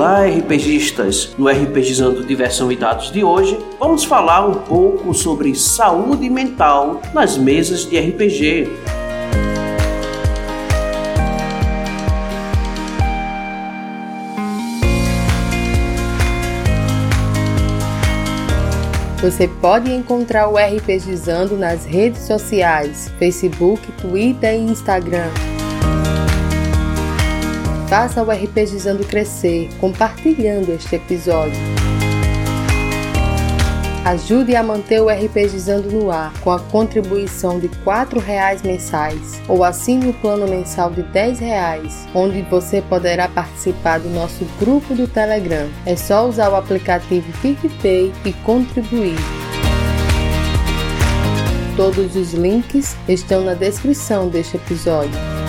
Olá, RPGistas! No RPGizando Diversão e Dados de hoje, vamos falar um pouco sobre saúde mental nas mesas de RPG. Você pode encontrar o RPGizando nas redes sociais, Facebook, Twitter e Instagram. Faça o RPGizando crescer compartilhando este episódio. Ajude a manter o RPGizando no ar com a contribuição de R$ 4,00 mensais ou assine o plano mensal de R$ 10,00, onde você poderá participar do nosso grupo do Telegram. É só usar o aplicativo PicPay e contribuir. Todos os links estão na descrição deste episódio.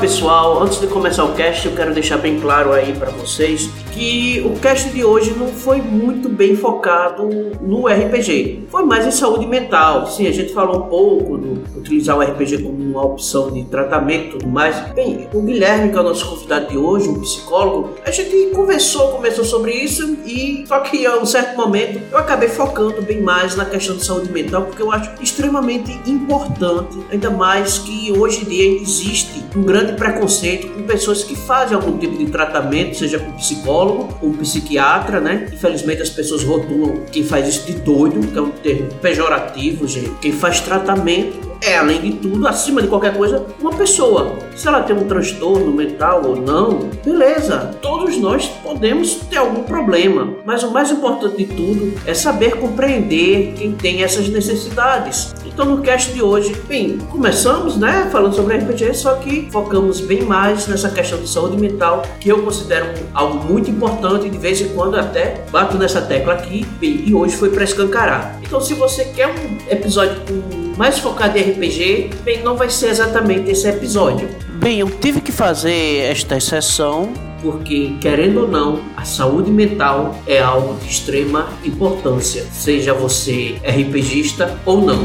Pessoal, antes de começar o cast, eu quero deixar bem claro aí para vocês que o cast de hoje não foi muito bem focado no RPG, foi mais em saúde mental. Sim, a gente falou um pouco do utilizar o RPG como uma opção de tratamento e tudo mais. Bem, o Guilherme, que é o nosso convidado de hoje, um psicólogo, a gente conversou, conversou sobre isso e só que a um certo momento eu acabei focando bem mais na questão de saúde mental porque eu acho extremamente importante, ainda mais que hoje em dia existe um grande grande preconceito com pessoas que fazem algum tipo de tratamento, seja com psicólogo ou psiquiatra, né? Infelizmente as pessoas rotulam quem faz isso de doido, que é um termo pejorativo, gente. Quem faz tratamento é, além de tudo, acima de qualquer coisa, uma pessoa. Se ela tem um transtorno mental ou não, beleza, todos nós podemos ter algum problema, mas o mais importante de tudo é saber compreender quem tem essas necessidades. Então, no cast de hoje, bem, começamos, né, falando sobre RPG, só que focamos bem mais nessa questão de saúde mental, que eu considero algo muito importante de vez em quando até bato nessa tecla aqui, bem, e hoje foi para escancarar. Então, se você quer um episódio com mais focado em RPG, bem, não vai ser exatamente esse episódio. Bem, eu tive que fazer esta exceção porque, querendo ou não, a saúde mental é algo de extrema importância, seja você RPGista ou não.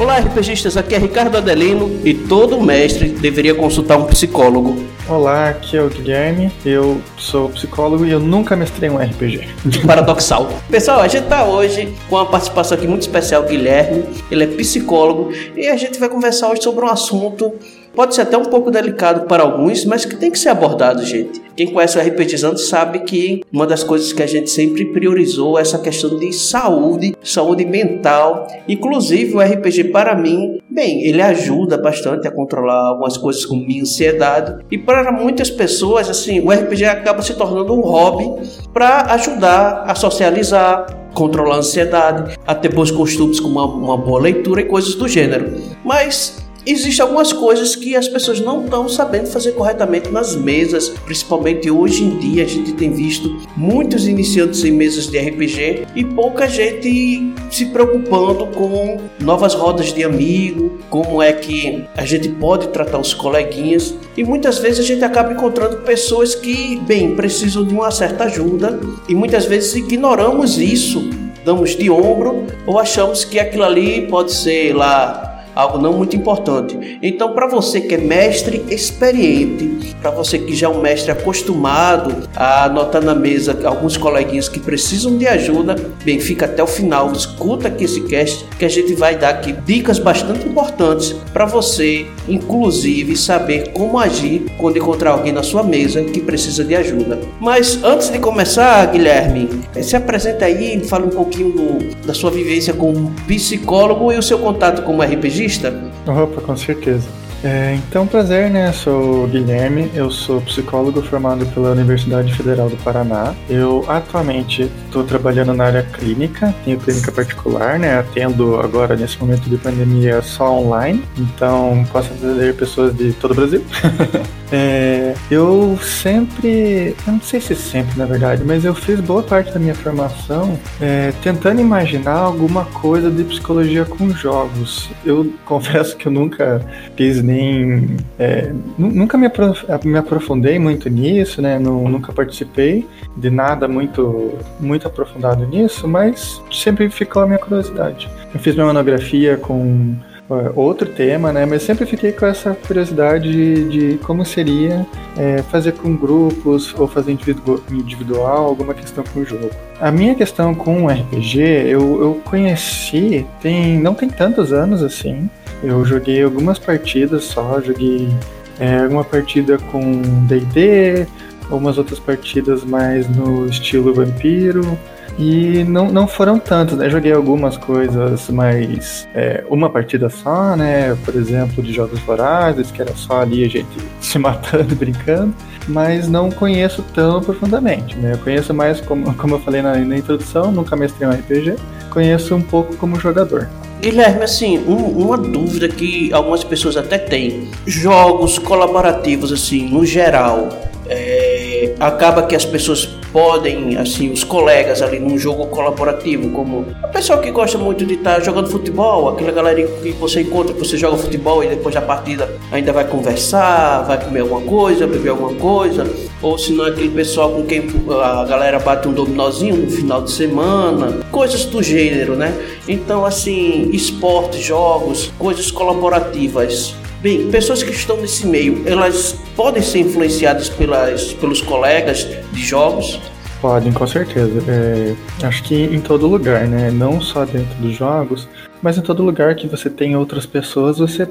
Olá, RPGistas, aqui é Ricardo Adelino e todo mestre deveria consultar um psicólogo. Olá, aqui é o Guilherme, eu sou psicólogo e eu nunca mestrei um RPG. Paradoxal. Pessoal, a gente tá hoje com uma participação aqui muito especial, Guilherme, ele é psicólogo e a gente vai conversar hoje sobre um assunto Pode ser até um pouco delicado para alguns, mas que tem que ser abordado, gente. Quem conhece o RPGizando sabe que uma das coisas que a gente sempre priorizou é essa questão de saúde, saúde mental. Inclusive, o RPG, para mim, bem, ele ajuda bastante a controlar algumas coisas como minha ansiedade. E para muitas pessoas, assim, o RPG acaba se tornando um hobby para ajudar a socializar, controlar a ansiedade, a ter bons costumes como uma, uma boa leitura e coisas do gênero. Mas Existem algumas coisas que as pessoas não estão sabendo fazer corretamente nas mesas, principalmente hoje em dia a gente tem visto muitos iniciantes em mesas de RPG e pouca gente se preocupando com novas rodas de amigo, como é que a gente pode tratar os coleguinhas. E muitas vezes a gente acaba encontrando pessoas que, bem, precisam de uma certa ajuda e muitas vezes ignoramos isso, damos de ombro ou achamos que aquilo ali pode ser lá algo não muito importante. Então, para você que é mestre experiente, para você que já é um mestre acostumado a anotar na mesa alguns coleguinhas que precisam de ajuda, bem, fica até o final, escuta aqui esse cast que a gente vai dar aqui dicas bastante importantes para você, inclusive saber como agir quando encontrar alguém na sua mesa que precisa de ajuda. Mas antes de começar, Guilherme, se apresenta aí e fala um pouquinho do, da sua vivência como psicólogo e o seu contato como RPGista psicologista? Opa, com certeza. É, então, prazer, né? Sou o Guilherme, eu sou psicólogo formado pela Universidade Federal do Paraná. Eu atualmente estou trabalhando na área clínica, tenho clínica particular, né? Atendo agora, nesse momento de pandemia, só online, então posso atender pessoas de todo o Brasil. É, eu sempre, eu não sei se sempre na verdade, mas eu fiz boa parte da minha formação é, tentando imaginar alguma coisa de psicologia com jogos. Eu confesso que eu nunca fiz nem. É, nunca me, aprof me, aprofundei muito nisso, né? nunca participei de nada muito, muito aprofundado nisso, mas sempre ficou a minha curiosidade. Eu fiz minha monografia com outro tema, né? Mas sempre fiquei com essa curiosidade de, como seria é, fazer com grupos ou fazer individu individual alguma questão com o jogo. A minha questão com o RPG, eu, eu conheci tem não tem tantos anos assim. Eu joguei algumas partidas só, joguei é, uma partida com D&D, algumas outras partidas mais no estilo vampiro. E não, não foram tantos, né? Joguei algumas coisas, mas é, uma partida só, né? Por exemplo, de Jogos Vorazes, que era só ali a gente se matando, brincando. Mas não conheço tão profundamente, né? Eu conheço mais, como, como eu falei na, na introdução, nunca mestrei um RPG. Conheço um pouco como jogador. Guilherme, assim, um, uma dúvida que algumas pessoas até têm. Jogos colaborativos, assim, no geral, é, acaba que as pessoas podem, assim, os colegas ali num jogo colaborativo, como a pessoa que gosta muito de estar tá jogando futebol, aquela galera que você encontra, que você joga futebol e depois da partida ainda vai conversar, vai comer alguma coisa, beber alguma coisa, ou se não é aquele pessoal com quem a galera bate um dominozinho no final de semana, coisas do gênero, né? Então, assim, esportes, jogos, coisas colaborativas Bem, pessoas que estão nesse meio, elas podem ser influenciadas pelas, pelos colegas de jogos? Podem, com certeza. É, acho que em todo lugar, né? Não só dentro dos jogos, mas em todo lugar que você tem outras pessoas, você,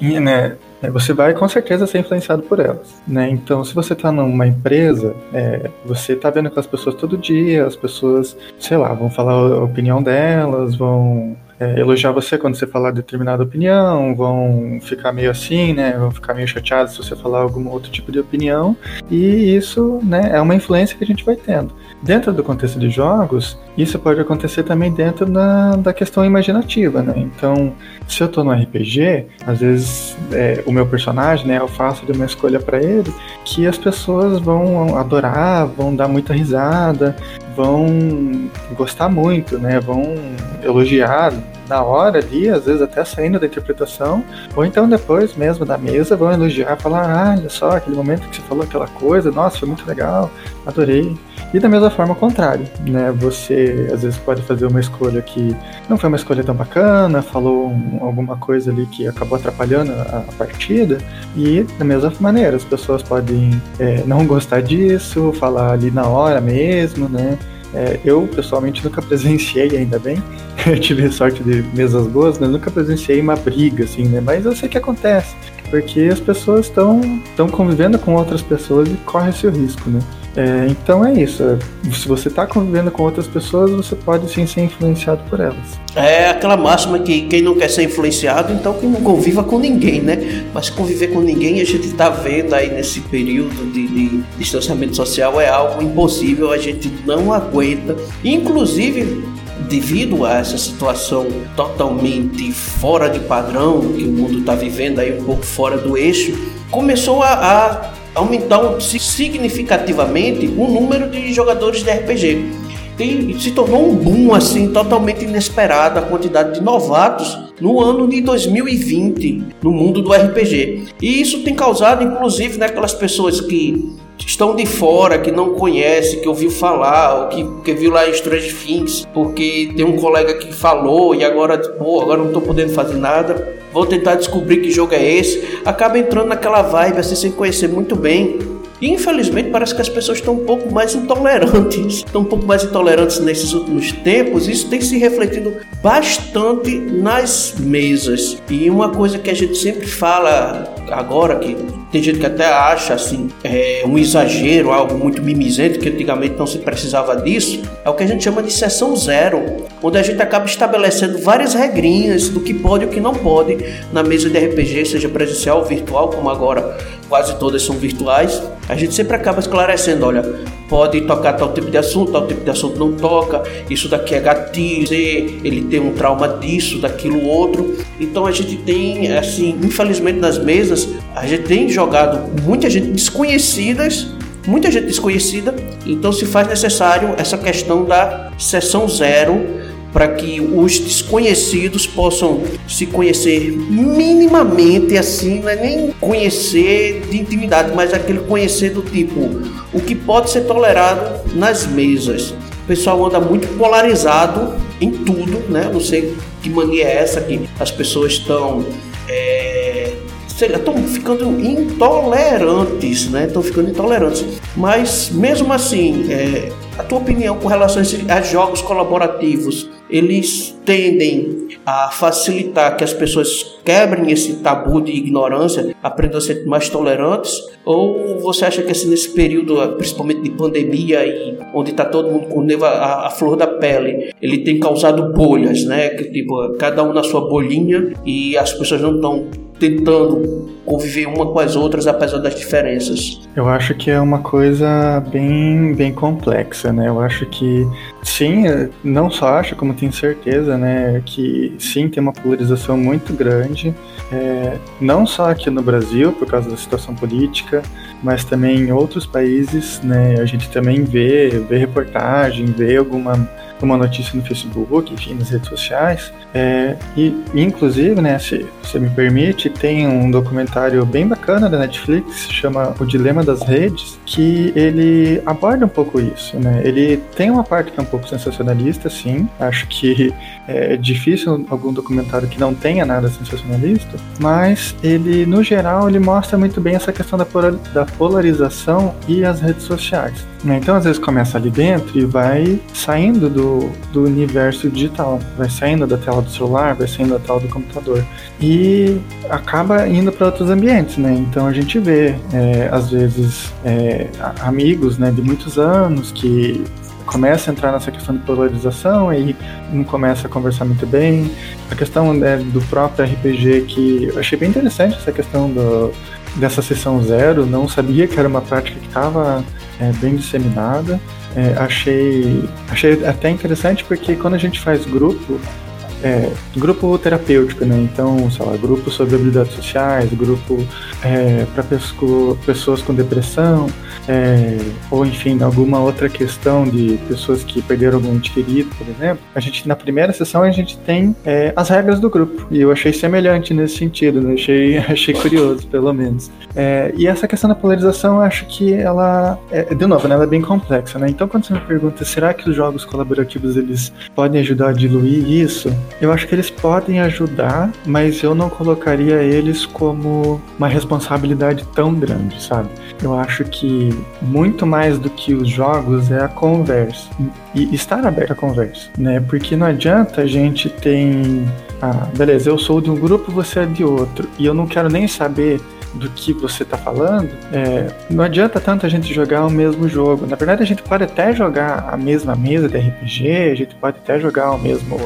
né, você vai com certeza ser influenciado por elas, né? Então, se você está numa empresa, é, você está vendo aquelas pessoas todo dia, as pessoas, sei lá, vão falar a opinião delas, vão é, elogiar você quando você falar determinada opinião, vão ficar meio assim, né? Vão ficar meio chateados se você falar algum outro tipo de opinião. E isso, né, é uma influência que a gente vai tendo. Dentro do contexto de jogos, isso pode acontecer também dentro da, da questão imaginativa, né? Então, se eu tô no RPG, às vezes é, o meu personagem, né, eu faço de uma escolha para ele que as pessoas vão adorar, vão dar muita risada, vão gostar muito, né? Vão elogiar na hora ali, às vezes até saindo da interpretação, ou então depois mesmo da mesa vão elogiar, falar, ah, olha só, aquele momento que você falou aquela coisa, nossa, foi muito legal, adorei. E da mesma forma, o contrário, né? Você às vezes pode fazer uma escolha que não foi uma escolha tão bacana, falou um, alguma coisa ali que acabou atrapalhando a, a, partida, e da mesma maneira, as pessoas podem é, não gostar disso, falar ali na hora mesmo, né? É, eu, pessoalmente, nunca presenciei, ainda bem. eu tive sorte de mesas boas, né? Nunca presenciei uma briga, assim, né? Mas eu sei que acontece. Porque as pessoas estão convivendo com outras pessoas e corre esse risco, né? É, então é isso. Se você está convivendo com outras pessoas, você pode sim ser influenciado por elas. É aquela máxima que quem não quer ser influenciado, então que não conviva com ninguém, né? Mas conviver com ninguém, a gente está vendo aí nesse período de, de distanciamento social é algo impossível, a gente não aguenta. Inclusive, devido a essa situação totalmente fora de padrão que o mundo está vivendo aí um pouco fora do eixo, começou a, a aumentar significativamente o número de jogadores de RPG. E se tornou um boom assim totalmente inesperado a quantidade de novatos no ano de 2020 no mundo do RPG. E isso tem causado inclusive naquelas pessoas que estão de fora, que não conhece, que ouviu falar, ou que, que viu lá Strange Things, porque tem um colega que falou e agora, pô, agora não estou podendo fazer nada, vou tentar descobrir que jogo é esse, acaba entrando naquela vibe assim sem conhecer muito bem e infelizmente parece que as pessoas estão um pouco mais intolerantes, estão um pouco mais intolerantes nesses últimos tempos. Isso tem se refletido bastante nas mesas. E uma coisa que a gente sempre fala agora, que tem gente que até acha assim, é um exagero, algo muito mimizento, que antigamente não se precisava disso, é o que a gente chama de sessão zero, onde a gente acaba estabelecendo várias regrinhas do que pode e o que não pode na mesa de RPG, seja presencial ou virtual, como agora quase todas são virtuais. A gente sempre acaba esclarecendo, olha, pode tocar tal tipo de assunto, tal tipo de assunto não toca, isso daqui é gatilho, ele tem um trauma disso, daquilo outro. Então a gente tem, assim, infelizmente nas mesas, a gente tem jogado muita gente desconhecidas, muita gente desconhecida, então se faz necessário essa questão da sessão zero para que os desconhecidos possam se conhecer minimamente assim, não é nem conhecer de intimidade, mas aquele conhecer do tipo o que pode ser tolerado nas mesas. O pessoal anda muito polarizado em tudo, né? Não sei que mania é essa que as pessoas estão é, estão ficando intolerantes, né? Estão ficando intolerantes. Mas mesmo assim, é, a tua opinião com relação a jogos colaborativos, eles tendem a facilitar que as pessoas quebrem esse tabu de ignorância, aprendam a ser mais tolerantes? Ou você acha que assim, nesse período, principalmente de pandemia e onde está todo mundo com neva a, a, flor da pele, ele tem causado bolhas, né? Que tipo cada um na sua bolinha e as pessoas não estão tentando conviver uma com as outras apesar das diferenças. Eu acho que é uma coisa bem, bem complexa, né? Eu acho que sim, não só acho, como tenho certeza, né, que sim tem uma polarização muito grande, é, não só aqui no Brasil por causa da situação política, mas também em outros países, né? A gente também vê, vê reportagem, vê alguma uma notícia no Facebook, enfim, nas redes sociais. É, e, inclusive, né, se você me permite, tem um documentário bem bacana da Netflix, chama O Dilema das Redes, que ele aborda um pouco isso, né? Ele tem uma parte que é um pouco sensacionalista, sim. Acho que é difícil algum documentário que não tenha nada sensacionalista, mas ele, no geral, ele mostra muito bem essa questão da, polarização e as redes sociais. Né? Então, às vezes, começa ali dentro e vai saindo do, do universo digital, vai saindo da tela do celular, vai saindo da tela do computador e acaba indo para outros ambientes, né? Então, a gente vê, é, às vezes, é, amigos né, de muitos anos que começa a entrar nessa questão de polarização e não começa a conversar muito bem. A questão né, do próprio RPG, que eu achei bem interessante essa questão do, dessa sessão zero, não sabia que era uma prática que estava é, bem disseminada. É, achei, achei até interessante porque quando a gente faz grupo, é, grupo terapêutico, né? Então, sei lá, grupo sobre habilidades sociais, grupo é, para pessoas com depressão, é, ou enfim, alguma outra questão de pessoas que perderam algum ente querido, por exemplo. A gente, na primeira sessão, a gente tem é, as regras do grupo, e eu achei semelhante nesse sentido, né? Achei, achei curioso, pelo menos. É, e essa questão da polarização, eu acho que ela, é, de novo, né, ela é bem complexa, né? Então, quando você me pergunta, será que os jogos colaborativos eles podem ajudar a diluir isso? Eu acho que eles podem ajudar, mas eu não colocaria eles como uma responsabilidade tão grande, sabe? Eu acho que muito mais do que os jogos é a conversa e estar aberto à conversa, né? Porque não adianta a gente tem, ah, beleza, eu sou de um grupo, você é de outro, e eu não quero nem saber do que você está falando, é, não adianta tanto a gente jogar o mesmo jogo. Na verdade, a gente pode até jogar a mesma mesa de RPG, a gente pode até jogar o mesmo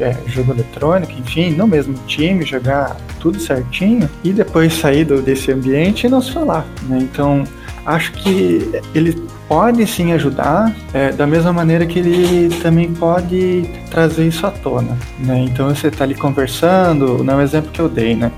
é, jogo eletrônico, enfim, no mesmo time, jogar tudo certinho e depois sair do, desse ambiente e não se falar. Né? Então, acho que ele pode sim ajudar, é, da mesma maneira que ele também pode trazer isso à tona. Né? Então, você está ali conversando, não é o exemplo que eu dei, né?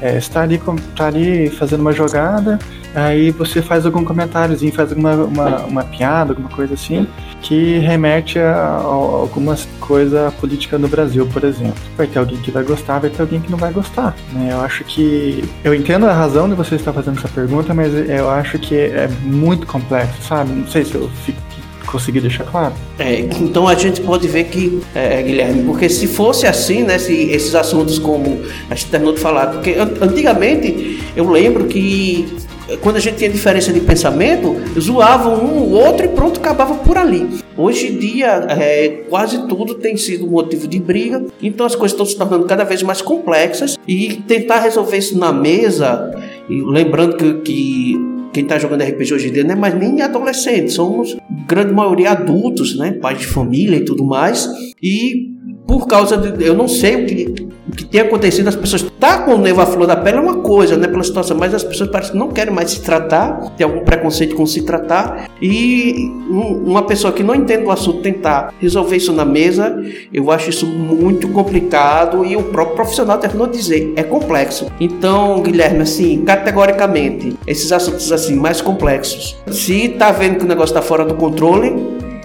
É, está ali, tá ali fazendo uma jogada, aí você faz algum comentáriozinho, faz uma, uma, uma piada, alguma coisa assim, que remete a, a alguma coisa política no Brasil, por exemplo. Vai ter alguém que vai gostar, vai ter alguém que não vai gostar. Né? Eu acho que. Eu entendo a razão de você estar fazendo essa pergunta, mas eu acho que é muito complexo, sabe? Não sei se eu fico conseguir deixar claro. É, então a gente pode ver que, é, Guilherme, porque se fosse assim, né, se esses assuntos como a gente terminou de falar, porque antigamente eu lembro que quando a gente tinha diferença de pensamento, zoavam um o outro e pronto, acabava por ali. Hoje em dia, é, quase tudo tem sido motivo de briga, então as coisas estão se tornando cada vez mais complexas e tentar resolver isso na mesa, lembrando que, que quem está jogando RPG hoje em dia não é mais nem adolescente, somos grande maioria adultos, né? Pais de família e tudo mais. E por causa de. Eu não sei o que, que tem acontecido, as pessoas tá com o nervo à flor da pele é uma coisa, né, pela situação, mas as pessoas parecem que não querem mais se tratar, tem algum preconceito com se tratar, e uma pessoa que não entende o assunto tentar resolver isso na mesa, eu acho isso muito complicado e o próprio profissional terminou de dizer, é complexo. Então, Guilherme, assim, categoricamente, esses assuntos assim mais complexos, se tá vendo que o negócio tá fora do controle,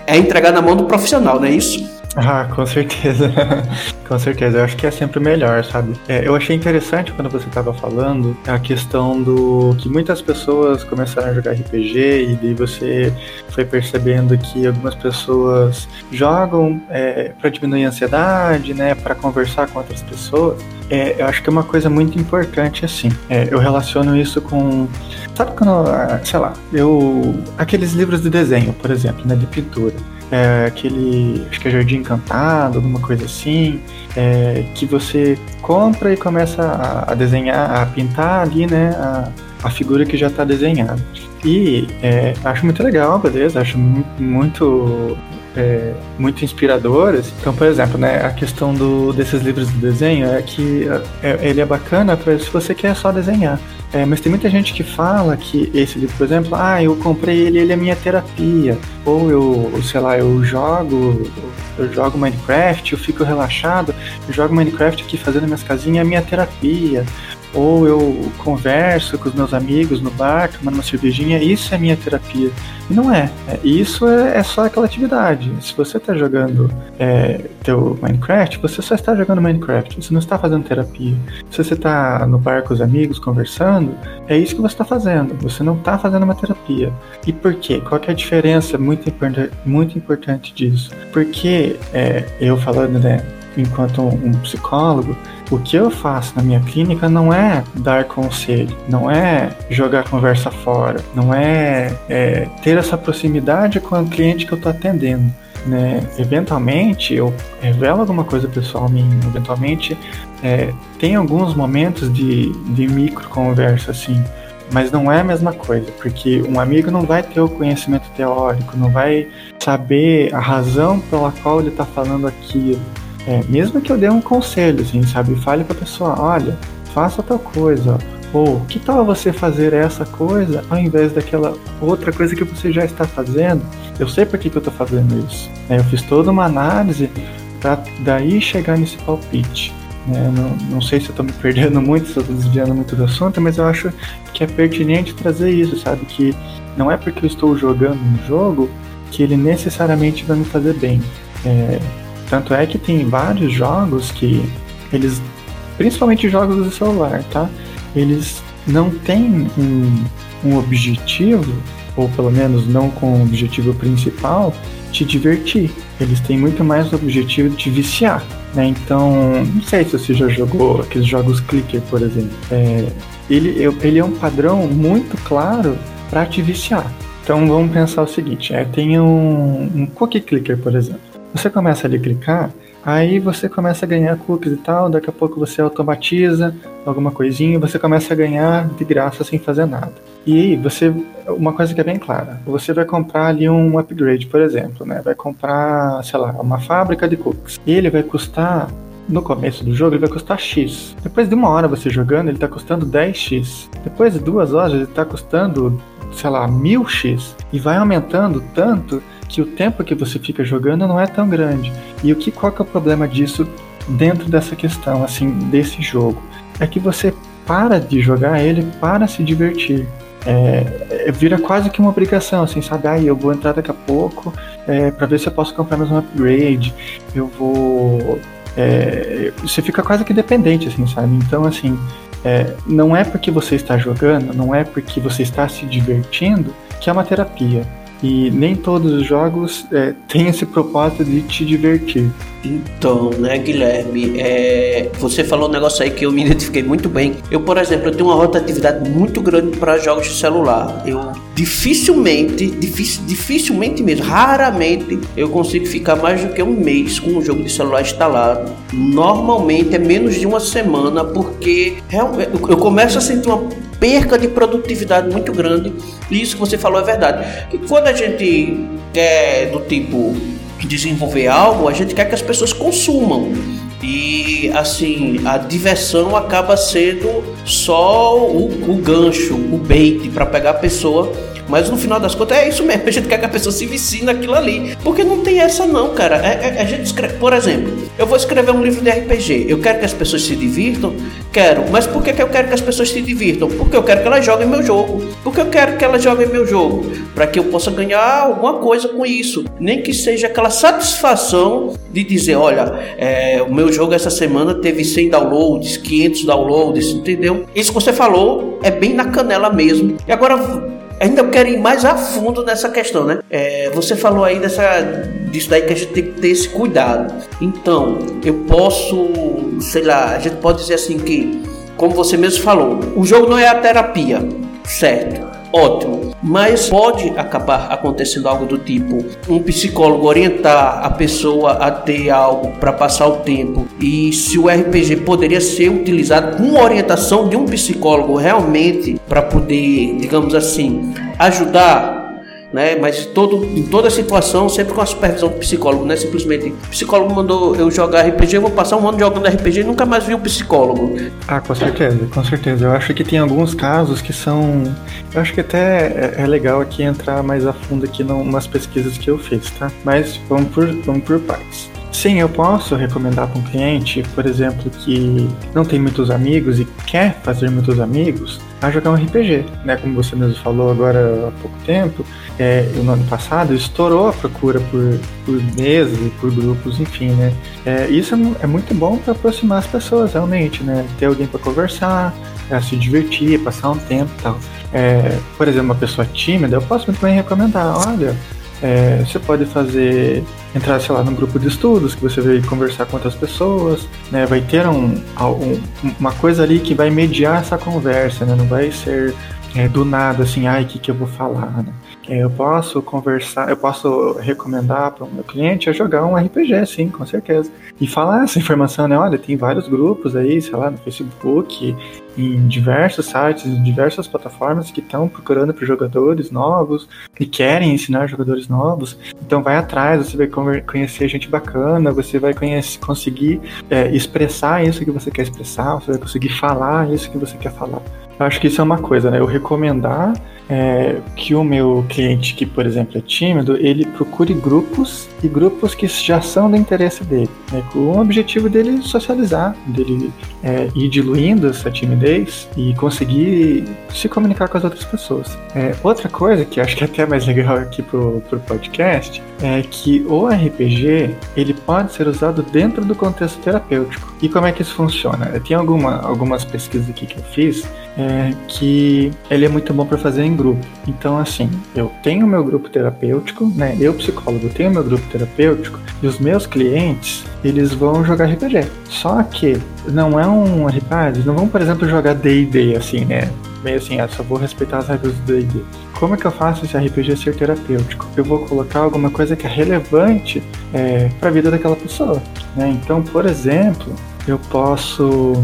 é entregar na mão do profissional, não é isso? Ah, com certeza. com certeza. Eu acho que é sempre melhor, sabe? É, eu achei interessante quando você estava falando a questão do que muitas pessoas começaram a jogar RPG e daí você foi percebendo que algumas pessoas jogam é, para diminuir a ansiedade, né? Para conversar com outras pessoas. É, eu acho que é uma coisa muito importante assim. É, eu relaciono isso com. Sabe quando, ah, sei lá, eu. Aqueles livros de desenho, por exemplo, né? De pintura é, aquele, acho que é Jardim Encantado, alguma coisa assim, é, que você compra e começa a, a, desenhar, a pintar ali, né, a, a figura que já está desenhada. E é, acho muito legal, beleza, acho muito é, muito inspiradoras. Então, por exemplo, né, a questão do, desses livros de desenho é que é, ele é bacana para se você quer só desenhar. É, mas tem muita gente que fala que esse livro, por exemplo, ah, eu comprei ele, ele é minha terapia. Ou eu, sei lá, eu jogo, eu jogo Minecraft, eu fico relaxado, eu jogo Minecraft aqui fazendo minhas casinhas, é minha terapia ou eu converso com os meus amigos no bar, tomando uma cervejinha, isso é minha terapia. E não é. é isso é, é, só aquela atividade. Se você está jogando é, teu Minecraft, você só está jogando Minecraft, você não está fazendo terapia. Se você está no bar com os amigos conversando, é isso que você está fazendo. Você não está fazendo uma terapia. E por quê? Qual é a diferença muito, importante, muito importante disso? Porque é, eu falando, né, enquanto um psicólogo, o que eu faço na minha clínica não é dar conselho, não é jogar conversa fora, não é, é ter essa proximidade com o cliente que eu estou atendendo. Né? Eventualmente eu revelo alguma coisa pessoal minha, eventualmente é, tem alguns momentos de, de micro conversa assim, mas não é a mesma coisa, porque um amigo não vai ter o conhecimento teórico, não vai saber a razão pela qual ele está falando aquilo. É, mesmo que eu dê um conselho, assim, sabe? Fale pra pessoa, olha, faça tal coisa. Ou que tal você fazer essa coisa ao invés daquela outra coisa que você já está fazendo? Eu sei por que, que eu estou fazendo isso. É, eu fiz toda uma análise para daí chegar nesse palpite. É, não, não, sei se eu estou me perdendo muito, se eu estou desviando muito do assunto, mas eu acho que é pertinente trazer isso, sabe? Que não é porque eu estou jogando um jogo que ele necessariamente vai me fazer bem. É, tanto é que tem vários jogos que eles, principalmente jogos do celular, tá? Eles não têm um, um objetivo, ou pelo menos não com o objetivo principal, te divertir. Eles têm muito mais o objetivo de te viciar. Né? Então, não sei se você já jogou aqueles jogos clicker, por exemplo. É, ele, ele é um padrão muito claro para te viciar. Então vamos pensar o seguinte: é, tem um, um cookie clicker, por exemplo. Você começa ali a clicar, aí você começa a ganhar cookies e tal, daqui a pouco você automatiza alguma coisinha, você começa a ganhar de graça sem fazer nada. E aí, você, uma coisa que é bem clara, você vai comprar ali um upgrade, por exemplo, né? Vai comprar, sei lá, uma fábrica de cookies. E ele vai custar no começo do jogo ele vai custar X. Depois de uma hora você jogando, ele está custando 10X. Depois de duas horas, ele está custando, sei lá, 1000X. E vai aumentando tanto que o tempo que você fica jogando não é tão grande. E o que qual que é o problema disso dentro dessa questão assim desse jogo? É que você para de jogar ele para se divertir. É, é, vira quase que uma obrigação, assim, sabe? Ah, eu vou entrar daqui a pouco é, para ver se eu posso comprar mais um upgrade. Eu vou. É, você fica quase que dependente, assim, sabe? Então, assim, é, não é porque você está jogando, não é porque você está se divertindo que é uma terapia. E nem todos os jogos é, têm esse propósito de te divertir. Então, né, Guilherme, é, você falou um negócio aí que eu me identifiquei muito bem. Eu, por exemplo, eu tenho uma rotatividade muito grande para jogos de celular. Eu dificilmente, dific, dificilmente mesmo, raramente eu consigo ficar mais do que um mês com um jogo de celular instalado. Normalmente é menos de uma semana, porque eu começo a sentir uma perca de produtividade muito grande. E isso que você falou é verdade. E quando a gente quer do tipo desenvolver algo, a gente quer que as pessoas consumam. E assim, a diversão acaba sendo só o, o gancho, o bait para pegar a pessoa mas no final das contas é isso mesmo. A gente quer que a pessoa se vicie naquilo ali. Porque não tem essa não, cara. É, é, a gente escreve, por exemplo, eu vou escrever um livro de RPG. Eu quero que as pessoas se divirtam? Quero. Mas por que, que eu quero que as pessoas se divirtam? Porque eu quero que elas joguem meu jogo. Porque eu quero que elas joguem meu jogo. Para que eu possa ganhar alguma coisa com isso. Nem que seja aquela satisfação de dizer, olha, é, o meu jogo essa semana teve 100 downloads, 500 downloads, entendeu? Isso que você falou é bem na canela mesmo. E agora ainda quero ir mais a fundo nessa questão, né? É, você falou aí dessa, disso daí que a gente tem que ter esse cuidado. Então, eu posso, sei lá, a gente pode dizer assim que, como você mesmo falou, o jogo não é a terapia, certo? Ótimo. Mas pode acabar acontecendo algo do tipo um psicólogo orientar a pessoa a ter algo para passar o tempo e se o RPG poderia ser utilizado com orientação de um psicólogo realmente para poder, digamos assim, ajudar né? Mas todo, em toda situação, sempre com a supervisão do psicólogo, não é simplesmente o psicólogo mandou eu jogar RPG, eu vou passar um ano jogando RPG e nunca mais vi um psicólogo. Ah, com certeza, com certeza. Eu acho que tem alguns casos que são. Eu acho que até é, é legal aqui entrar mais a fundo aqui nas pesquisas que eu fiz, tá? Mas vamos por, vamos por partes. Sim, eu posso recomendar para um cliente, por exemplo, que não tem muitos amigos e quer fazer muitos amigos, a jogar um RPG, né? Como você mesmo falou agora há pouco tempo, é, no ano passado estourou a procura por, por mesas e por grupos, enfim, né? É, isso é, é muito bom para aproximar as pessoas, realmente, né? Ter alguém para conversar, é, se divertir, passar um tempo tal. É, por exemplo, uma pessoa tímida, eu posso muito bem recomendar, olha, é, você pode fazer entrar, sei lá, num grupo de estudos que você vai conversar com outras pessoas, né? Vai ter um, um uma coisa ali que vai mediar essa conversa, né? Não vai ser é, do nada assim, ai, o que, que eu vou falar, né? Eu posso conversar, eu posso recomendar para o meu cliente a jogar um RPG, sim, com certeza. E falar essa informação, né? Olha, tem vários grupos aí, sei lá, no Facebook, em diversos sites, em diversas plataformas que estão procurando por jogadores novos e querem ensinar jogadores novos. Então vai atrás, você vai conhecer gente bacana, você vai conhecer, conseguir é, expressar isso que você quer expressar, você vai conseguir falar isso que você quer falar. Eu acho que isso é uma coisa, né? Eu recomendar é, que o meu cliente, que por exemplo é tímido, ele procure grupos e grupos que já são do interesse dele, né, com o objetivo dele socializar, dele é, ir diluindo essa timidez e conseguir se comunicar com as outras pessoas. É, outra coisa que acho que é até mais legal aqui pro, pro podcast é que o RPG ele pode ser usado dentro do contexto terapêutico. E como é que isso funciona? Tem alguma, algumas pesquisas aqui que eu fiz é, que ele é muito bom para fazer em grupo. Então, assim, eu tenho meu grupo terapêutico, né? Eu, psicólogo, tenho meu grupo terapêutico e os meus clientes, eles vão jogar RPG. Só que não é um RPG, não vão, por exemplo, jogar D&D, assim, né? Meio assim, ah, só vou respeitar as regras do D&D. Como é que eu faço esse RPG ser terapêutico? Eu vou colocar alguma coisa que é relevante é, para a vida daquela pessoa, né? Então, por exemplo, eu posso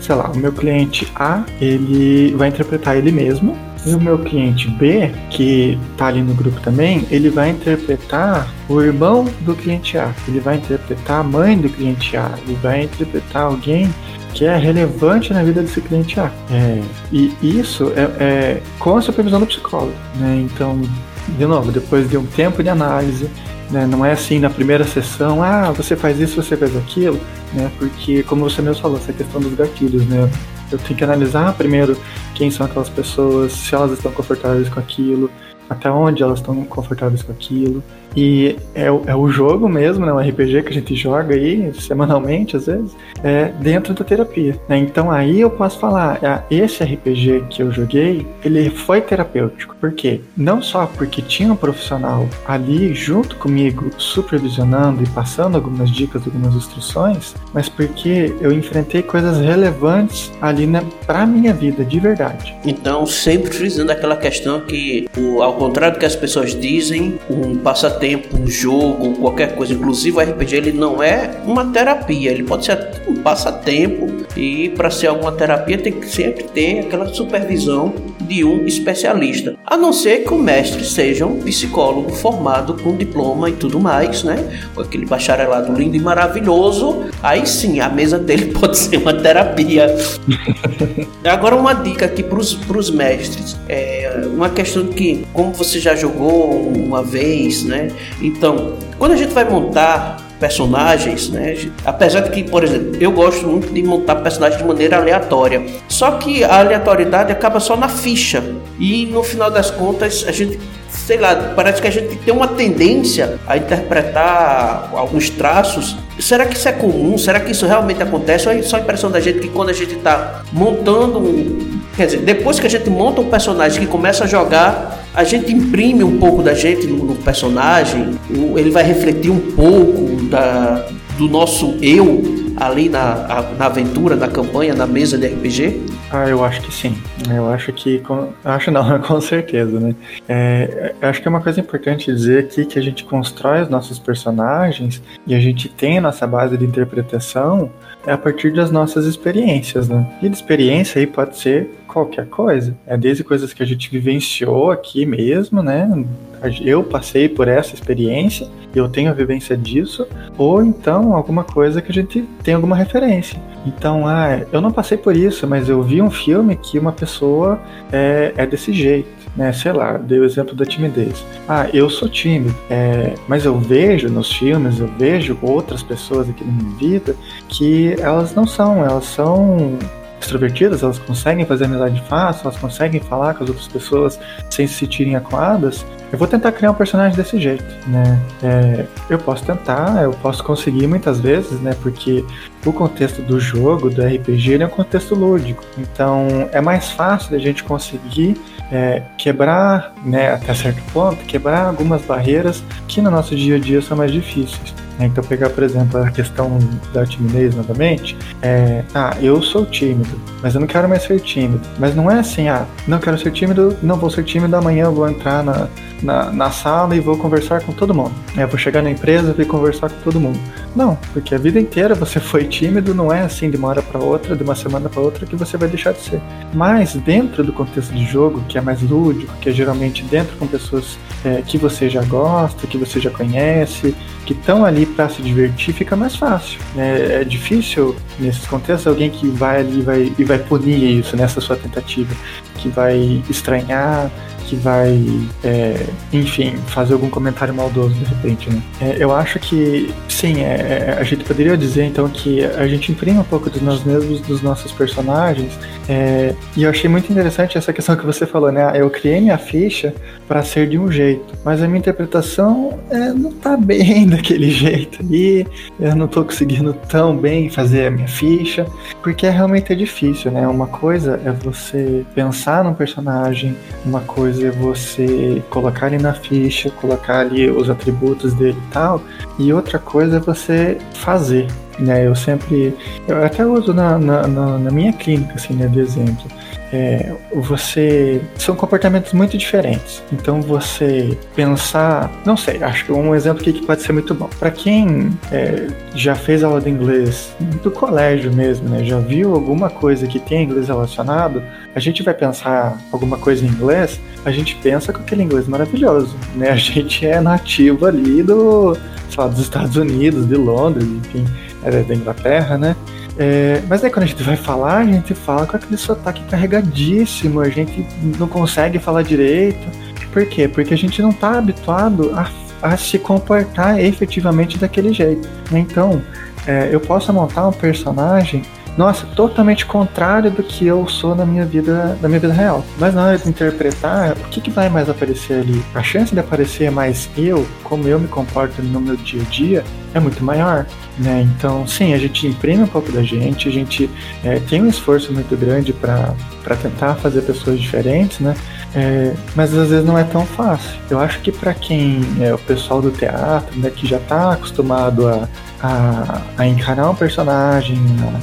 sei lá, o meu cliente A, ele vai interpretar ele mesmo, e o meu cliente B, que tá ali no grupo também, ele vai interpretar o irmão do cliente A, ele vai interpretar a mãe do cliente A, ele vai interpretar alguém que é relevante na vida desse cliente A. É, e isso é, é com a supervisão do psicólogo, né? Então, de novo, depois de um tempo de análise, né? Não é assim na primeira sessão, ah, você faz isso, você faz aquilo, né? Porque, como você mesmo falou, essa questão dos gatilhos, né? Eu tenho que analisar primeiro quem são aquelas pessoas, se elas estão confortáveis com aquilo, até onde elas estão confortáveis com aquilo. E é, o, é o jogo mesmo, né? O RPG que a gente joga aí semanalmente, às vezes, é dentro da terapia. Né? Então aí eu posso falar, ah, esse RPG que eu joguei, ele foi terapêutico. Por quê? Não só porque tinha um profissional ali junto comigo, supervisionando e passando algumas dicas, algumas instruções, mas porque eu enfrentei coisas relevantes ali né, pra minha vida, de verdade. Então, sempre frisando aquela questão que, ao contrário do que as pessoas dizem, um passatempo passatempo, um jogo, qualquer coisa. Inclusive o RPG ele não é uma terapia, ele pode ser um passatempo e para ser alguma terapia tem que sempre ter aquela supervisão de um especialista. A não ser que o mestre seja um psicólogo formado com diploma e tudo mais, né? Com aquele bacharelado lindo e maravilhoso. Aí sim, a mesa dele pode ser uma terapia. Agora uma dica aqui para os mestres. É uma questão que, como você já jogou uma vez, né? Então, quando a gente vai montar personagens, né? Apesar de que, por exemplo, eu gosto muito de montar personagens de maneira aleatória. Só que a aleatoriedade acaba só na ficha. E no final das contas, a gente sei lá, parece que a gente tem uma tendência a interpretar alguns traços. Será que isso é comum? Será que isso realmente acontece? Ou é só a impressão da gente que quando a gente está montando um. Quer dizer, depois que a gente monta um personagem que começa a jogar, a gente imprime um pouco da gente no, no personagem, ele vai refletir um pouco da, do nosso eu ali na, na aventura, na campanha, na mesa de RPG? Ah, eu acho que sim. Eu acho que. Com, acho não, com certeza, né? É, acho que é uma coisa importante dizer aqui que a gente constrói os nossos personagens e a gente tem a nossa base de interpretação é a partir das nossas experiências, né? E de experiência aí pode ser qualquer coisa. É desde coisas que a gente vivenciou aqui mesmo, né? Eu passei por essa experiência eu tenho a vivência disso, ou então alguma coisa que a gente tem alguma referência. Então, ah, eu não passei por isso, mas eu vi um filme que uma pessoa é, é desse jeito né? Sei lá, dei o exemplo da timidez. Ah, eu sou tímido, é, mas eu vejo nos filmes, eu vejo outras pessoas aqui na minha vida que elas não são, elas são extrovertidas, elas conseguem fazer amizade fácil, elas conseguem falar com as outras pessoas sem se sentirem acuadas. Eu vou tentar criar um personagem desse jeito, né? É, eu posso tentar, eu posso conseguir muitas vezes, né? Porque o contexto do jogo, do RPG, é um contexto lúdico. Então é mais fácil a gente conseguir é, quebrar, né, até certo ponto, quebrar algumas barreiras que no nosso dia a dia são mais difíceis. Né? Então, pegar, por exemplo, a questão da timidez novamente, é, ah, eu sou tímido, mas eu não quero mais ser tímido. Mas não é assim, ah, não quero ser tímido, não vou ser tímido, amanhã eu vou entrar na, na, na sala e vou conversar com todo mundo. É, vou chegar na empresa e conversar com todo mundo. Não, porque a vida inteira você foi tímido, não é assim de uma hora para outra, de uma semana para outra que você vai deixar de ser. Mas dentro do contexto de jogo, que é mais lúdico, que é geralmente dentro com pessoas é, que você já gosta, que você já conhece, que estão ali para se divertir, fica mais fácil. Né? É difícil nesses contextos alguém que vai ali vai, e vai punir isso nessa sua tentativa, que vai estranhar, que vai, é, enfim, fazer algum comentário maldoso de repente, né? É, eu acho que, sim, é, é, a gente poderia dizer então que a gente imprime um pouco de nós mesmos, dos nossos personagens, é, e eu achei muito interessante essa questão que você falou, né? Eu criei minha ficha para ser de um jeito, mas a minha interpretação é, não tá bem daquele jeito e eu não tô conseguindo tão bem fazer a minha ficha, porque realmente é difícil, né? Uma coisa é você pensar num personagem, uma coisa fazer você colocar ele na ficha, colocar ali os atributos dele e tal. E outra coisa é você fazer. Né? Eu sempre. Eu até uso na, na, na, na minha clínica, assim, né, de exemplo é, você são comportamentos muito diferentes. Então você pensar, não sei, acho que um exemplo aqui que pode ser muito bom. Para quem é, já fez aula de inglês do colégio mesmo, né, já viu alguma coisa que tem inglês relacionado, a gente vai pensar alguma coisa em inglês, a gente pensa com aquele inglês maravilhoso, né? A gente é nativo ali do, sei lá, dos Estados Unidos, de Londres, enfim, é da Inglaterra, né? É, mas aí quando a gente vai falar, a gente fala com aquele sotaque carregadíssimo, a gente não consegue falar direito. Por quê? Porque a gente não está habituado a, a, se comportar efetivamente daquele jeito. Então, é, eu posso montar um personagem nossa, totalmente contrário do que eu sou na minha vida, na minha vida real. Mas na hora de interpretar, o que, que vai mais aparecer ali? A chance de aparecer mais eu, como eu me comporto no meu dia a dia, é muito maior. Né? Então, sim, a gente imprime um pouco da gente, a gente é, tem um esforço muito grande para tentar fazer pessoas diferentes, né? É, mas às vezes não é tão fácil. Eu acho que para quem é o pessoal do teatro, né, que já está acostumado a, a, a, encarar um personagem,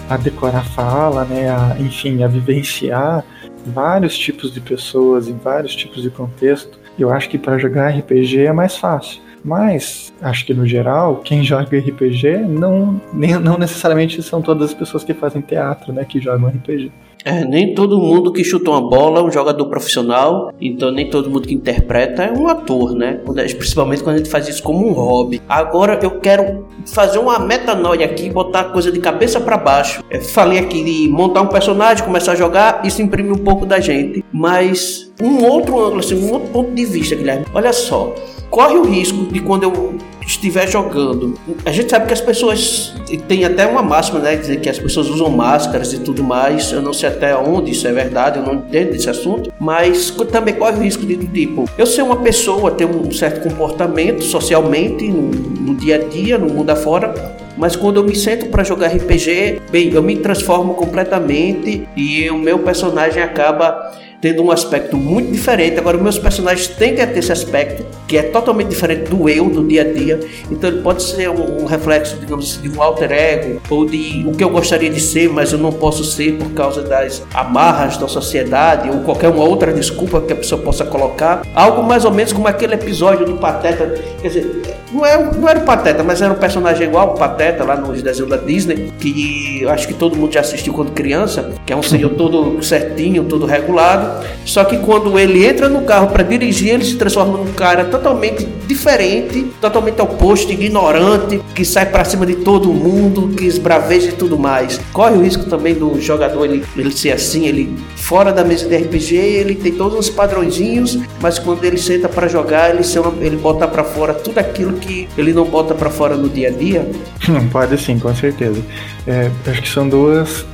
a, a decorar fala, né, a, enfim, a vivenciar vários tipos de pessoas em vários tipos de contexto, eu acho que para jogar RPG é mais fácil. Mas acho que no geral, quem joga RPG não, nem, não necessariamente são todas as pessoas que fazem teatro, né, que jogam RPG. É, nem todo mundo que chuta uma bola é um jogador profissional, então nem todo mundo que interpreta é um ator, né? Principalmente quando a gente faz isso como um hobby. Agora eu quero fazer uma metanoia aqui, botar a coisa de cabeça para baixo. Eu falei aqui de montar um personagem, começar a jogar, isso imprime um pouco da gente, mas um outro ângulo, assim, um outro ponto de vista, Guilherme. Olha só, corre o risco de quando eu estiver jogando. A gente sabe que as pessoas tem até uma máxima, né, dizer que as pessoas usam máscaras e tudo mais. Eu não sei até onde isso é verdade, eu não entendo desse assunto, mas também corre o risco de tipo, eu ser uma pessoa ter um certo comportamento socialmente no, no dia a dia, no mundo afora, mas quando eu me sento para jogar RPG, bem, eu me transformo completamente e o meu personagem acaba tendo um aspecto muito diferente. Agora, meus personagens têm que ter esse aspecto, que é totalmente diferente do eu, do dia a dia. Então, ele pode ser um, reflexo, digamos assim, de um alter ego, ou de o que eu gostaria de ser, mas eu não posso ser por causa das amarras da sociedade, ou qualquer uma outra desculpa que a pessoa possa colocar. Algo mais ou menos como aquele episódio do Pateta. Quer dizer, não, é, não era o Pateta, mas era um personagem igual o Pateta lá nos desenhos da Disney, que acho que todo mundo já assistiu quando criança, que é um senhor todo certinho, todo regulado só que quando ele entra no carro para dirigir, ele se transforma num cara totalmente diferente, totalmente oposto, ignorante, que sai para cima de todo mundo, que esbraveja e tudo mais. Corre o risco também do jogador ele, ele ser assim, ele fora da mesa de RPG, ele tem todos os padrõezinhos, mas quando ele senta para jogar, ele, ele bota para fora tudo aquilo que ele não bota para fora no dia a dia. Pode sim, com certeza. É, acho que são duas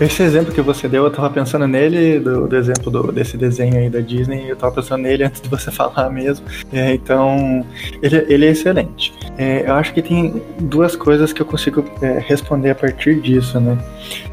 esse exemplo que você deu, eu tava pensando nele, do, do exemplo do, desse desenho aí da Disney, eu tava pensando nele antes de você falar mesmo. É, então, ele, ele é excelente. É, eu acho que tem duas coisas que eu consigo é, responder a partir disso, né?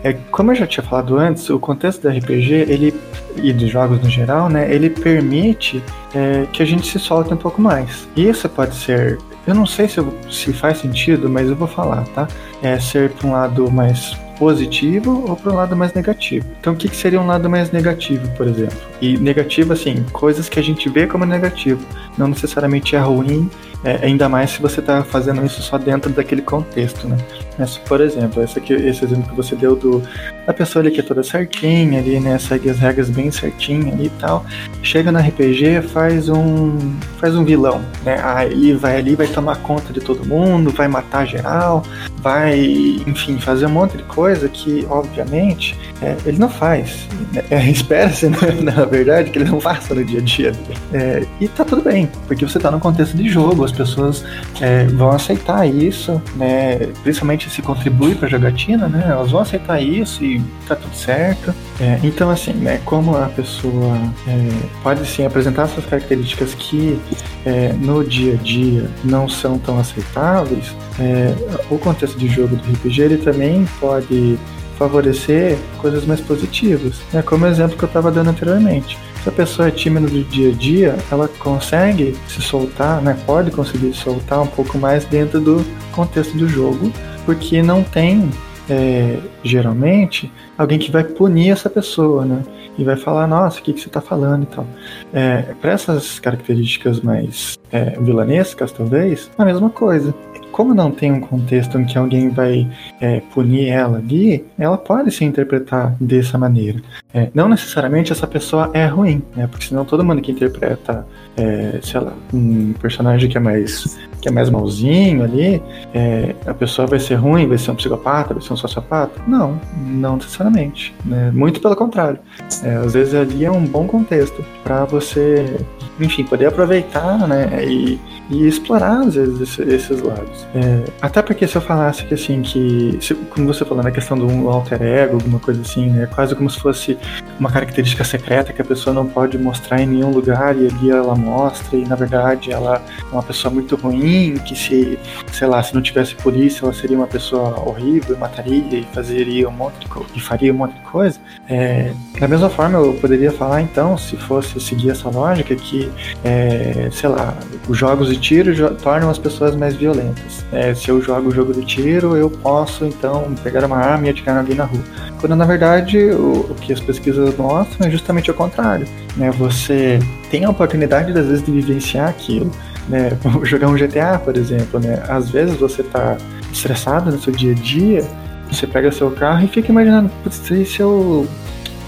É, como eu já tinha falado antes, o contexto do RPG, ele, e dos jogos no geral, né, ele permite é, que a gente se solte um pouco mais. Isso pode ser eu não sei se, se faz sentido, mas eu vou falar, tá? É ser para um lado mais positivo ou para um lado mais negativo. Então, o que, que seria um lado mais negativo, por exemplo? E negativo, assim, coisas que a gente vê como negativo, não necessariamente é ruim, é, ainda mais se você está fazendo isso só dentro daquele contexto, né? Mas, por exemplo, esse, aqui, esse exemplo que você deu do da pessoa ali que é toda certinha ali, né? Segue as regras bem certinha ali e tal. Chega no RPG, faz um faz um vilão, né? Aí vai ali, vai tomar conta de todo mundo, vai matar geral, vai, enfim, fazer um monte de coisa que, obviamente, é, ele não faz. É, Espera-se, né, na verdade, que ele não faça no dia a dia. É, e tá tudo bem, porque você tá no contexto de jogo, as pessoas é, vão aceitar isso, né? Principalmente se contribui para a jogatina, né? Elas vão aceitar isso e tá tudo certo. É, então, assim, né? Como a pessoa é, pode sim apresentar essas características que é, no dia a dia não são tão aceitáveis, é, o contexto de jogo do RPG ele também pode favorecer coisas mais positivas, né? Como o exemplo que eu estava dando anteriormente. Se a pessoa é tímida do dia a dia, ela consegue se soltar, né? Pode conseguir se soltar um pouco mais dentro do contexto do jogo, porque não tem é, geralmente alguém que vai punir essa pessoa, né? E vai falar, nossa, o que, que você está falando e tal. É, Para essas características mais é, vilanescas, talvez, a mesma coisa como não tem um contexto em que alguém vai é, punir ela ali, ela pode se interpretar dessa maneira. É, não necessariamente essa pessoa é ruim, né? Porque senão todo mundo que interpreta, é, sei lá, um personagem que é mais que é mais malzinho ali, é, a pessoa vai ser ruim, vai ser um psicopata, vai ser um sociopata? Não, não necessariamente. Né? Muito pelo contrário. É, às vezes ali é um bom contexto para você, enfim, poder aproveitar, né? E, e explorar às vezes esses, esses lados. É, até porque se eu falasse que assim, que, se, como você falou na questão do alter ego, alguma coisa assim, né, quase como se fosse uma característica secreta que a pessoa não pode mostrar em nenhum lugar e ali ela mostra e na verdade ela é uma pessoa muito ruim, que se, sei lá, se não tivesse polícia ela seria uma pessoa horrível, mataria e fazeria um monte de coisa, e faria um monte de coisa. É, da mesma forma eu poderia falar então, se fosse seguir essa lógica, que, é, sei lá, os jogos de tiro tornam as pessoas mais violentas. É, se eu jogo o jogo de tiro, eu posso então pegar uma arma e atirar alguém na rua. Quando na verdade o, que as pesquisas mostram é justamente o contrário. Né? Você tem a oportunidade, às vezes, de vivenciar aquilo. Né? Jogar um GTA, por exemplo, né? às vezes você está estressado no seu dia a dia, você pega seu carro e fica imaginando, putz, se eu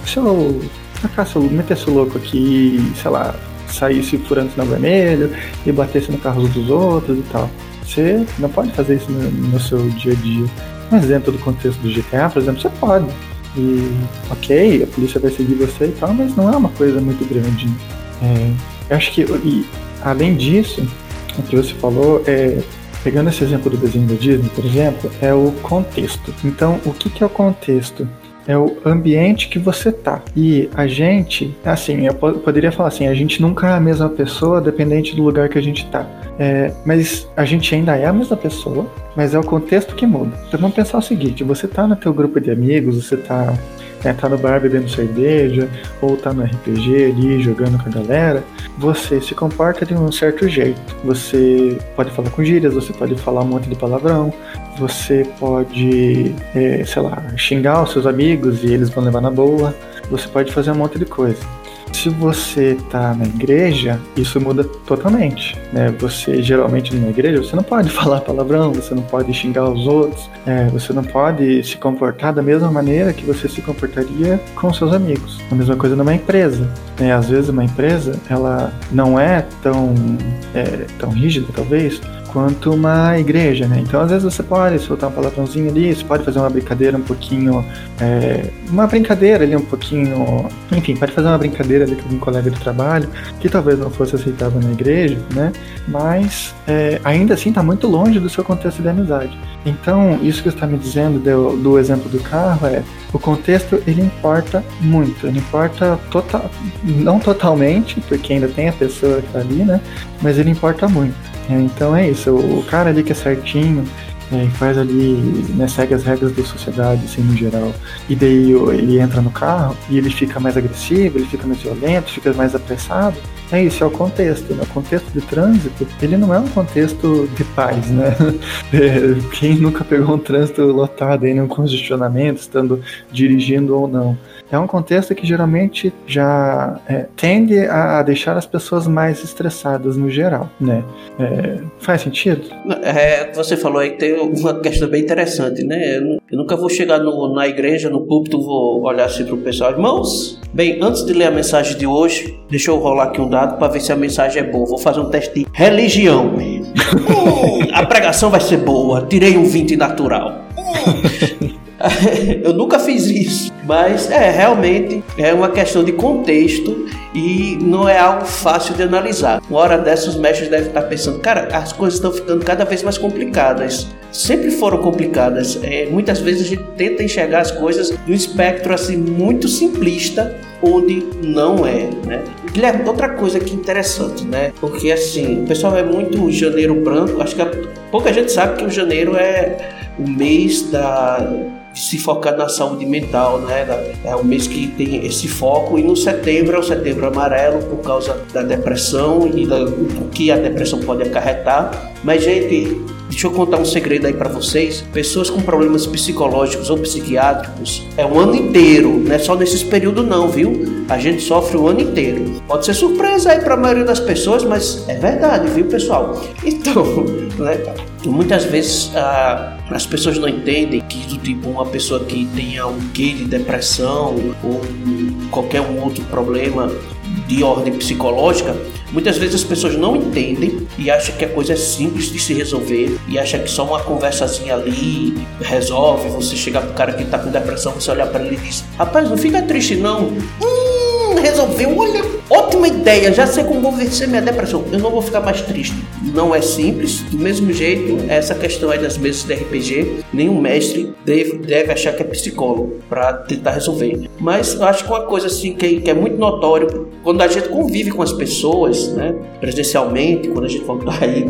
se eu metesse o louco aqui, sei lá, saísse furando sinal vermelho e batesse no carro dos outros e tal. Você não pode fazer isso no, no seu dia a dia. Mas dentro do contexto do GTA, por exemplo, você pode. E ok, a polícia vai seguir você e tal, mas não é uma coisa muito grande. É, eu acho que, e, além disso, o que você falou é pegando esse exemplo do desenho da Disney, por exemplo, é o contexto. Então, o que, que é o contexto? É o ambiente que você tá. E a gente, assim, eu poderia falar assim, a gente nunca é a mesma pessoa dependente do lugar que a gente tá. É, mas a gente ainda é a mesma pessoa, mas é o contexto que muda. Então vamos pensar o seguinte, você tá no teu grupo de amigos, você tá é, tá no bar bebendo cerveja, ou tá no RPG ali jogando com a galera, você se comporta de um certo jeito. Você pode falar com gírias, você pode falar um monte de palavrão, você pode, é, sei lá, xingar os seus amigos e eles vão levar na boa, você pode fazer um monte de coisa. Se você está na igreja, isso muda totalmente. Né? Você geralmente numa igreja, você não pode falar palavrão, você não pode xingar os outros, é, você não pode se comportar da mesma maneira que você se comportaria com seus amigos. A mesma coisa numa empresa. Né? Às vezes uma empresa ela não é tão, é, tão rígida, talvez, quanto uma igreja, né? Então, às vezes você pode soltar um palavrãozinho ali, você pode fazer uma brincadeira um pouquinho, é, uma brincadeira ali um pouquinho, enfim, pode fazer uma brincadeira ali com um colega de trabalho, que talvez não fosse aceitável na igreja, né? Mas é, ainda assim está muito longe do seu contexto de amizade. Então, isso que você está me dizendo do, do exemplo do carro é o contexto ele importa muito, ele importa total, não totalmente, porque ainda tem a pessoa que está ali, né? Mas ele importa muito. É, então é isso, o cara ali que é certinho, é, faz ali, né, segue as regras da sociedade, assim, no geral. E daí ele entra no carro e ele fica mais agressivo, ele fica mais violento, fica mais apressado. É isso, é o contexto. Né? O contexto de trânsito, ele não é um contexto de paz, né? É, quem nunca pegou um trânsito lotado aí num congestionamento, estando dirigindo ou não? É um contexto que geralmente já é, tende a deixar as pessoas mais estressadas no geral, né? É, faz sentido? É, você falou aí que tem uma questão bem interessante, né? Eu nunca vou chegar no, na igreja, no púlpito, vou olhar assim para o pessoal, irmãos. Bem, antes de ler a mensagem de hoje, deixa eu rolar aqui um dado para ver se a mensagem é boa. Vou fazer um teste de religião. hum, a pregação vai ser boa. Tirei um 20 natural. Hum. eu nunca fiz isso, mas é realmente é uma questão de contexto e não é algo fácil de analisar. Uma hora dessas, os mestres devem estar pensando: cara, as coisas estão ficando cada vez mais complicadas. Sempre foram complicadas. É, muitas vezes a gente tenta enxergar as coisas de um espectro assim muito simplista, onde não é, né? Guilherme, outra coisa que interessante, né? Porque assim, o pessoal é muito janeiro branco. Acho que pouca gente sabe que o janeiro é o mês da se focar na saúde mental, né? É o mês que tem esse foco e no setembro é o setembro amarelo por causa da depressão e do que a depressão pode acarretar. Mas gente, deixa eu contar um segredo aí para vocês. Pessoas com problemas psicológicos ou psiquiátricos é o ano inteiro, não é só nesses períodos não, viu? A gente sofre o ano inteiro. Pode ser surpresa aí para a maioria das pessoas, mas é verdade, viu, pessoal? Então, né? Muitas vezes ah, as pessoas não entendem que do tipo uma pessoa que tenha um quê de depressão ou qualquer um outro problema de ordem psicológica, muitas vezes as pessoas não entendem e acham que a coisa é simples de se resolver e acham que só uma conversazinha ali resolve. Você chegar pro cara que tá com depressão, você olhar para ele e diz: Rapaz, não fica triste não. Hum, resolveu, olha, ótima ideia, já sei como vou vencer minha depressão. Eu não vou ficar mais triste. Não é simples, do mesmo jeito, essa questão aí das mesas de RPG, nenhum mestre deve, deve achar que é psicólogo para tentar resolver. Mas eu acho que uma coisa assim que, que, é muito notório, quando a gente convive com as pessoas, né, presencialmente, quando a gente voltar aí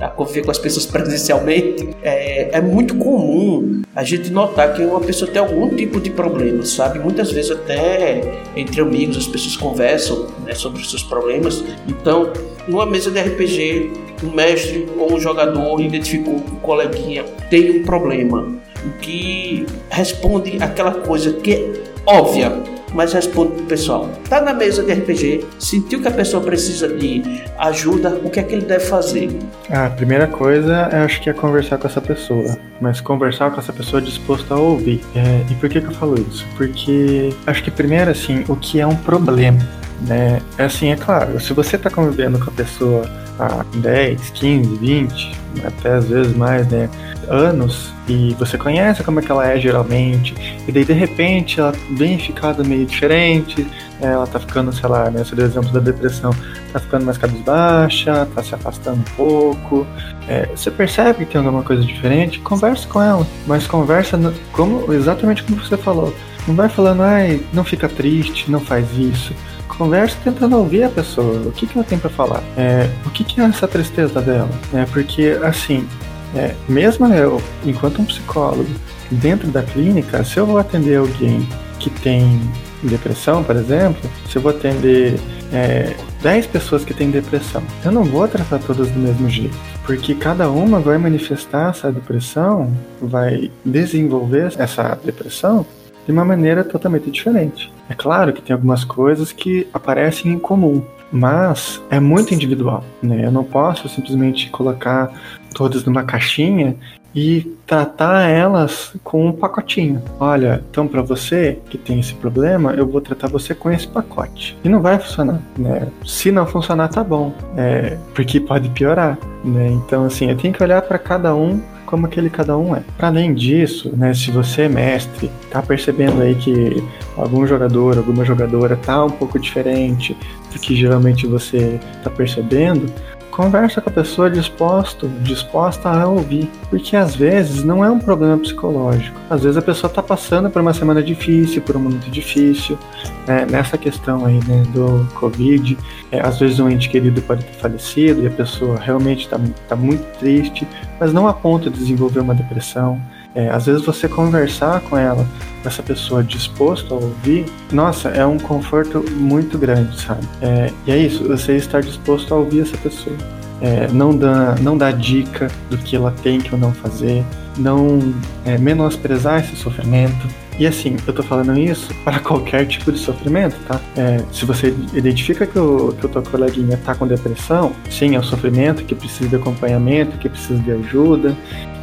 a conviver com as pessoas presencialmente, é, é muito comum a gente notar que uma pessoa tem algum tipo de problema, sabe? Muitas vezes até entre amigos as conversam né, sobre os seus problemas. Então, numa mesa de RPG, um mestre ou um jogador identificou que o coleguinha tem um problema, o que responde aquela coisa que é óbvia, mas respondo pro pessoal. Tá na mesa de RPG, sentiu que a pessoa precisa de ajuda, o que é que ele deve fazer? A primeira coisa, eu acho que é conversar com essa pessoa. Mas conversar com essa pessoa disposta a ouvir. É, e por que, que eu falo isso? Porque acho que primeiro, assim, o que é um problema né? É assim, é claro, se você está convivendo com a pessoa há 10, 15, 20, até às vezes mais, né? Anos, e você conhece como é que ela é geralmente, e daí de repente ela vem ficando meio diferente, né? ela tá ficando, sei lá, né? Se deu exemplo da depressão, tá ficando mais cabisbaixa, tá se afastando um pouco. É, você percebe que tem alguma coisa diferente, converse com ela, mas conversa no, como exatamente como você falou. Não vai falando, ai, não fica triste, não faz isso conversa tentando ouvir a pessoa, o que, que ela tem para falar, é, o que, que é essa tristeza dela, é, porque assim, é, mesmo eu, enquanto um psicólogo, dentro da clínica, se eu vou atender alguém que tem depressão, por exemplo, se eu vou atender é, 10 pessoas que têm depressão, eu não vou tratar todas do mesmo jeito, porque cada uma vai manifestar essa depressão, vai desenvolver essa depressão de uma maneira totalmente diferente. É claro que tem algumas coisas que aparecem em comum, mas é muito individual, né? Eu não posso simplesmente colocar todas numa caixinha e tratar elas com um pacotinho. Olha, então para você que tem esse problema, eu vou tratar você com esse pacote. E não vai funcionar, né? Se não funcionar, tá bom, é, porque pode piorar, né? Então assim, eu tenho que olhar para cada um como aquele cada um é. Para além disso, né, se você é mestre, tá percebendo aí que algum jogador, alguma jogadora tá um pouco diferente do que geralmente você tá percebendo, conversa com a pessoa disposto, disposta a ouvir, porque às vezes não é um problema psicológico. Às vezes a pessoa está passando por uma semana difícil, por um momento difícil, né? nessa questão aí né, do Covid, é, às vezes um ente querido pode ter falecido e a pessoa realmente está tá muito triste, mas não a ponto de desenvolver uma depressão. É, às vezes você conversar com ela, essa pessoa disposto a ouvir, nossa, é um conforto muito grande, sabe? É, e é isso, você estar disposto a ouvir essa pessoa. É, não, dá, não dá dica do que ela tem que ou não fazer, não é, menosprezar esse sofrimento. E assim, eu tô falando isso para qualquer tipo de sofrimento, tá? É, se você identifica que o, que o teu coleguinha tá com depressão, sim, é um sofrimento que precisa de acompanhamento, que precisa de ajuda,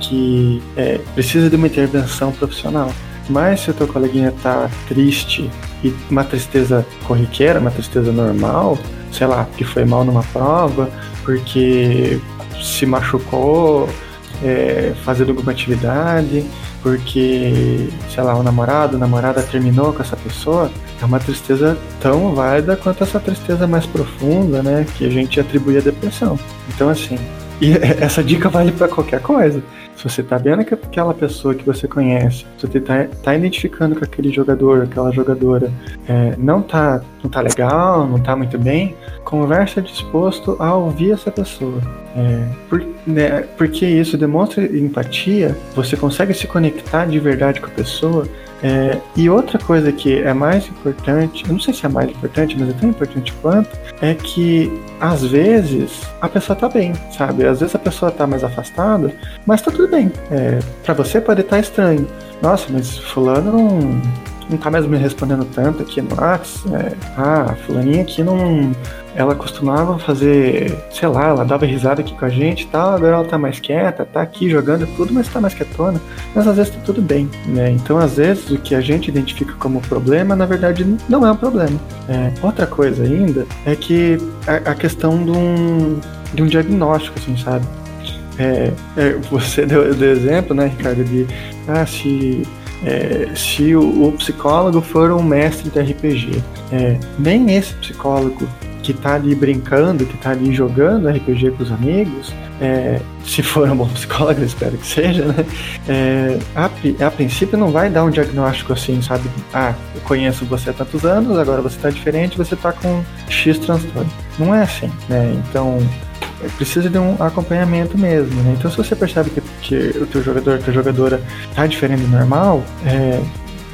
que é, precisa de uma intervenção profissional. Mas se o teu coleguinha tá triste e uma tristeza corriqueira, uma tristeza normal, sei lá, que foi mal numa prova, porque se machucou é, fazendo alguma atividade, porque, sei lá, o namorado, a namorada terminou com essa pessoa, é uma tristeza tão válida quanto essa tristeza mais profunda, né, que a gente atribui à depressão. Então, assim, e essa dica vale para qualquer coisa. Se você tá vendo que aquela pessoa que você conhece, se você tá, tá identificando que aquele jogador, aquela jogadora é, não, tá, não tá legal, não tá muito bem, conversa disposto a ouvir essa pessoa. É, por, né, porque isso demonstra empatia, você consegue se conectar de verdade com a pessoa é, e outra coisa que é mais importante, eu não sei se é mais importante, mas é tão importante quanto, é que às vezes a pessoa tá bem, sabe? Às vezes a pessoa tá mais afastada, mas tá tudo bem. É, para você pode estar tá estranho. Nossa, mas fulano não, não tá mais me respondendo tanto aqui no WhatsApp. É, ah, fulaninha aqui não, ela costumava fazer, sei lá, ela dava risada aqui com a gente e tal, agora ela tá mais quieta, tá aqui jogando tudo, mas tá mais quietona. Mas às vezes tá tudo bem, né? Então, às vezes, o que a gente identifica como problema, na verdade, não é um problema. É, outra coisa ainda é que a, a questão de um, de um diagnóstico, assim, sabe? É, é, você deu, deu exemplo, né, Ricardo, de ah, se, é, se o, o, psicólogo for um mestre de RPG. É, nem esse psicólogo que tá ali brincando, que tá ali jogando RPG com os amigos, é, se for um bom psicólogo, espero que seja, né? É, a, a, princípio não vai dar um diagnóstico assim, sabe? Ah, eu conheço você há tantos anos, agora você tá diferente, você tá com X transtorno. Não é assim, né? Então, precisa de um acompanhamento mesmo, né? Então, se você percebe que, que o teu jogador, a tua jogadora tá diferente do normal, é,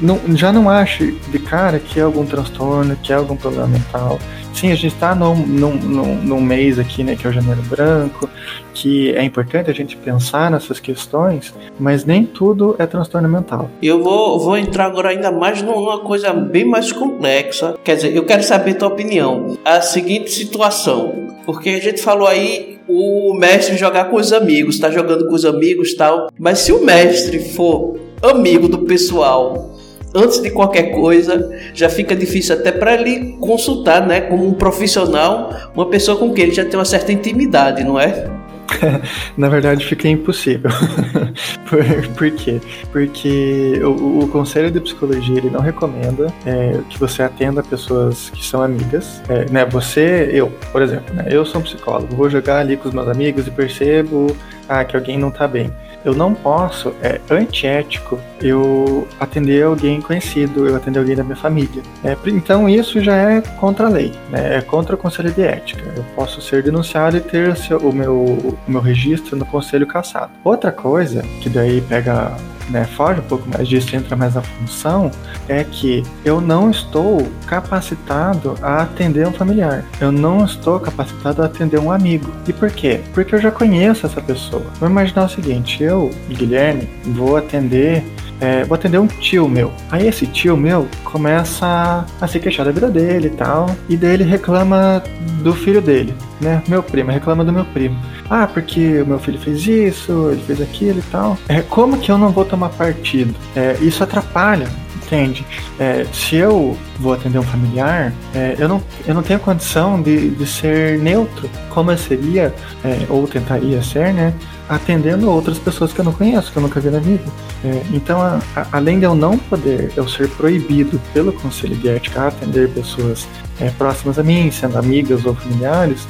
não, já não ache de cara que é algum transtorno, que é algum problema mental sim, a gente está num, num, num, num, mês aqui, né, que é o Janeiro Branco, que é importante a gente pensar nessas questões, mas nem tudo é transtorno mental. Eu vou, vou entrar agora ainda mais numa coisa bem mais complexa. Quer dizer, eu quero saber tua opinião. A seguinte situação, porque a gente falou aí o mestre jogar com os amigos, tá jogando com os amigos tal, mas se o mestre for amigo do pessoal antes de qualquer coisa, já fica difícil até para ele consultar, né, como um profissional, uma pessoa com quem ele já tem uma certa intimidade, não é? Na verdade, fica impossível. por, por, quê? Porque o, o, Conselho de Psicologia ele não recomenda é, que você atenda pessoas que são amigas. É, né? Você, eu, por exemplo, né? eu sou um psicólogo, vou jogar ali com os meus amigos e percebo ah, que alguém não está bem eu não posso, é antiético eu atender alguém conhecido, eu atender alguém da minha família. É, então isso já é contra a lei, né? é contra o conselho de ética. Eu posso ser denunciado e ter o meu, o meu registro no conselho cassado. Outra coisa, que daí pega né, foge um pouco mais disso, entra mais na função, é que eu não estou capacitado a atender um familiar. Eu não estou capacitado a atender um amigo. E por quê? Porque eu já conheço essa pessoa. Vamos imaginar o seguinte: eu, Guilherme, vou atender é, vou atender um tio meu. Aí esse tio meu começa a se queixar da vida dele e tal, e daí ele reclama do filho dele, né? Meu primo, reclama do meu primo. Ah, porque o meu filho fez isso, ele fez aquilo e tal. É, como que eu não vou tomar partido? É, isso atrapalha entende? É, se eu vou atender um familiar, é, eu, não, eu não tenho condição de, de ser neutro, como eu seria, é, ou tentaria ser, né? Atendendo outras pessoas que eu não conheço, que eu nunca vi na vida. É, então, a, a, além de eu não poder, eu ser proibido pelo Conselho de Ética a atender pessoas é, próximas a mim, sendo amigas ou familiares,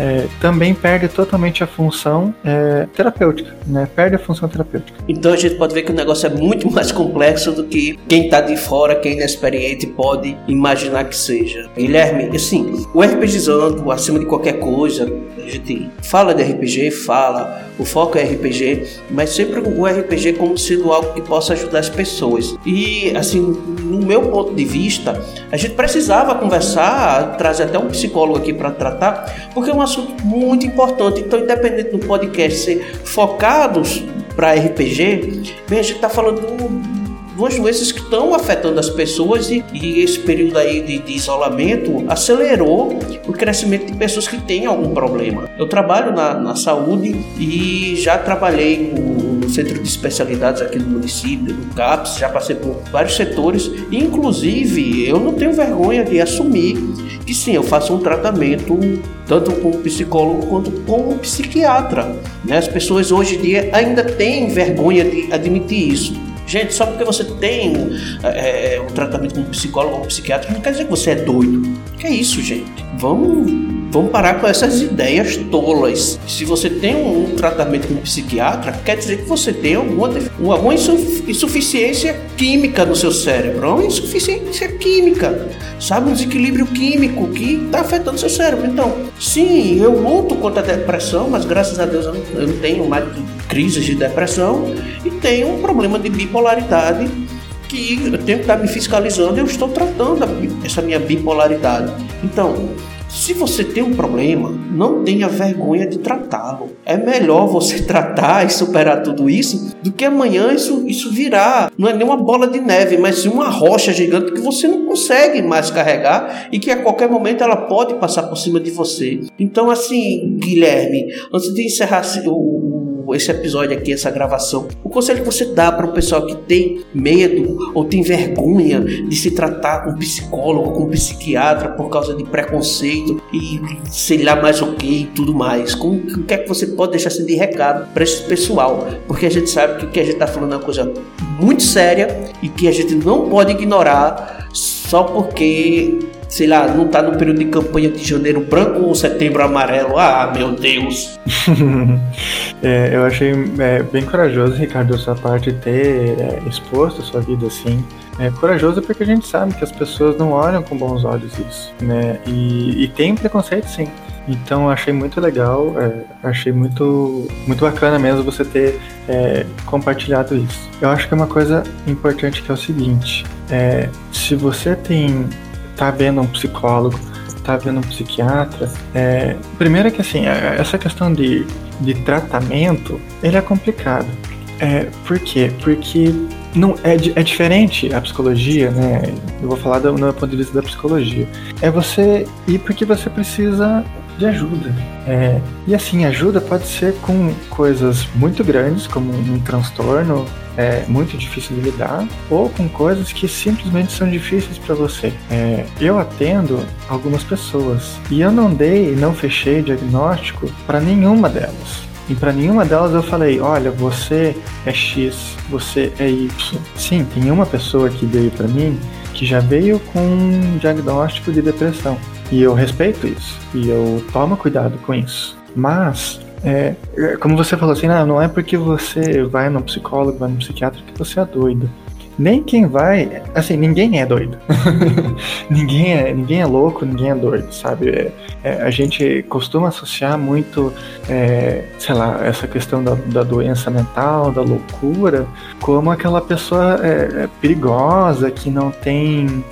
é, também perde totalmente a função é, terapêutica, né? Perde a função terapêutica. Então a gente pode ver que o negócio é muito mais complexo do que quem está de fora, quem é inexperiente pode imaginar que seja. Guilherme, assim, o RPGizando, acima de qualquer coisa, a gente fala de RPG, fala, o foco é RPG, mas sempre o RPG como sendo algo que possa ajudar as pessoas. E, assim, no meu ponto de vista, a gente precisava conversar, trazer até um psicólogo aqui para tratar, porque é um assunto muito importante. Então, independente do podcast ser focados para RPG, bem, a gente está falando duas doenças que estão afetando as pessoas e, e esse período aí de, de, isolamento acelerou o crescimento de pessoas que têm algum problema. Eu trabalho na, na saúde e já trabalhei no, centro de especialidades aqui do município, no CAPS, já passei por vários setores, e, inclusive eu não tenho vergonha de assumir que sim, eu faço um tratamento tanto com psicólogo quanto com psiquiatra. Né? As pessoas hoje em dia ainda têm vergonha de admitir isso. Gente, só porque você tem é, é, um tratamento com um psicólogo ou um psiquiatra não quer dizer que você é doido. Que é isso, gente? Vamos Vamos parar com essas ideias tolas. Se você tem um, tratamento com um psiquiatra, quer dizer que você tem alguma, alguma insuficiência química no seu cérebro. Uma insuficiência química, sabe? Um desequilíbrio químico que está afetando seu cérebro. Então, sim, eu luto contra a depressão, mas graças a Deus eu não, eu não tenho mais crises de depressão e tenho um problema de bipolaridade que eu tenho que estar me fiscalizando eu estou tratando essa minha bipolaridade. Então, se você tem um problema, não tenha vergonha de tratá-lo. É melhor você tratar e superar tudo isso do que amanhã isso, isso virar. Não é nem uma bola de neve, mas uma rocha gigante que você não consegue mais carregar e que a qualquer momento ela pode passar por cima de você. Então, assim, Guilherme, antes de encerrar o esse episódio aqui, essa gravação, o conselho que você dá para o pessoal que tem medo ou tem vergonha de se tratar com um psicólogo, com um psiquiatra por causa de preconceito e sei lá mais o que e tudo mais. Com, o que é que você pode deixar assim de recado para esse pessoal? Porque a gente sabe que o que a gente está falando é uma coisa muito séria e que a gente não pode ignorar só porque sei lá, não tá no período de campanha de janeiro branco ou setembro amarelo. Ah, meu Deus! é, eu achei é, bem corajoso, Ricardo, da sua parte ter é, exposto a sua vida assim. É corajoso porque a gente sabe que as pessoas não olham com bons olhos isso, né? E, e tem preconceito sim. Então achei muito legal, é, achei muito, muito bacana mesmo você ter é, compartilhado isso. Eu acho que uma coisa importante que é o seguinte: é, se você tem tá vendo um psicólogo, tá vendo um psiquiatra, é, primeiro é que assim, é, essa questão de, de tratamento, ele é complicado. É, por quê? Porque não é, é diferente a psicologia, né? Eu vou falar do, do ponto de vista da psicologia. É você ir porque você precisa de ajuda. É, e assim, ajuda pode ser com coisas muito grandes, como um transtorno é, muito difícil de lidar, ou com coisas que simplesmente são difíceis para você. É, eu atendo algumas pessoas e eu não dei, não fechei diagnóstico para nenhuma delas. E para nenhuma delas eu falei, olha, você é X, você é Y. Sim, tem uma pessoa que veio para mim que já veio com um diagnóstico de depressão. E eu respeito isso. E eu tomo cuidado com isso. Mas, é, é como você falou assim, não, não é porque você vai no psicólogo, vai no psiquiatra que você é doido nem quem vai, assim, ninguém é doido. ninguém, é, ninguém é louco, ninguém é doido, sabe? É, é, a gente costuma associar muito, é, sei lá, essa questão da, da, doença mental, da loucura, como aquela pessoa é, é, perigosa, que não tem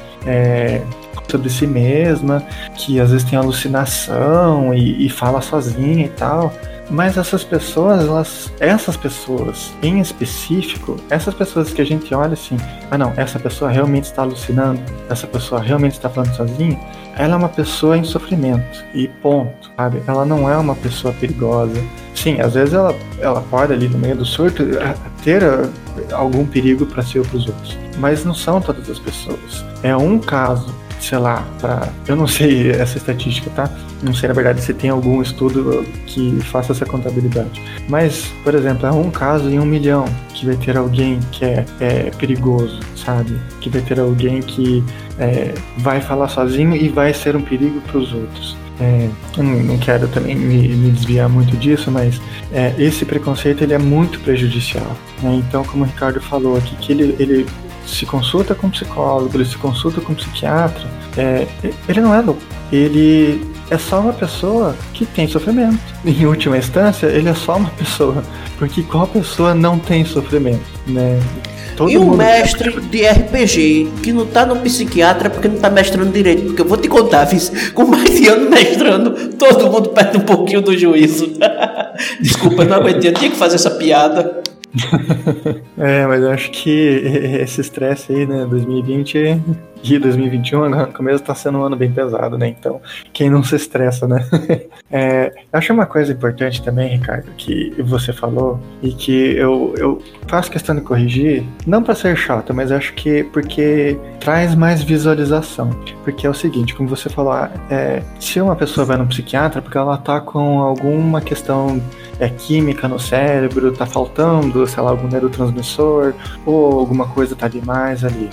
sobre si mesma, que às vezes tem alucinação e, e fala sozinha e tal. Mas essas pessoas, elas, essas pessoas em específico, essas pessoas que a gente olha assim, ah não, essa pessoa realmente está alucinando, essa pessoa realmente está falando sozinha, ela é uma pessoa em sofrimento e ponto, sabe? Ela não é uma pessoa perigosa. Sim, às vezes ela, ela pode ali no meio do surto eh, ter eh, algum perigo para si ou para os outros, mas não são todas as pessoas. É um caso sei lá, para eu não sei essa estatística, tá? Não sei na verdade se tem algum estudo que faça essa contabilidade. Mas, por exemplo, é um caso em um milhão que vai ter alguém que é, é perigoso, sabe? Que vai ter alguém que é, vai falar sozinho e vai ser um perigo para os outros. É, eu não, quero também me, me, desviar muito disso, mas é, esse preconceito ele é muito prejudicial. Né? Então, como o Ricardo falou aqui, que ele, ele se consulta com psicólogo, ele se consulta com psiquiatra, é, ele não é louco. Ele é só uma pessoa que tem sofrimento. Em última instância, ele é só uma pessoa. Porque qual pessoa não tem sofrimento, né? Todo e um mestre de RPG que não tá no psiquiatra porque não tá mestrando direito. Porque eu vou te contar, fiz com mais de ano mestrando, todo mundo perde um pouquinho do juízo. Desculpa, não aguentei, eu tinha que fazer essa piada. é, mas eu acho que esse estresse aí, né, 2020 e 2021, agora no começo tá sendo um ano bem pesado, né? Então, quem não se estressa, né? é, acho uma coisa importante também, Ricardo, que você falou e que eu, eu faço questão de corrigir, não para ser chato, mas acho que porque traz mais visualização. Porque é o seguinte, como você falou, ah, é, se uma pessoa vai no psiquiatra porque ela tá com alguma questão é, química no cérebro, tá faltando, sei lá, algum neurotransmissor ou alguma coisa tá demais ali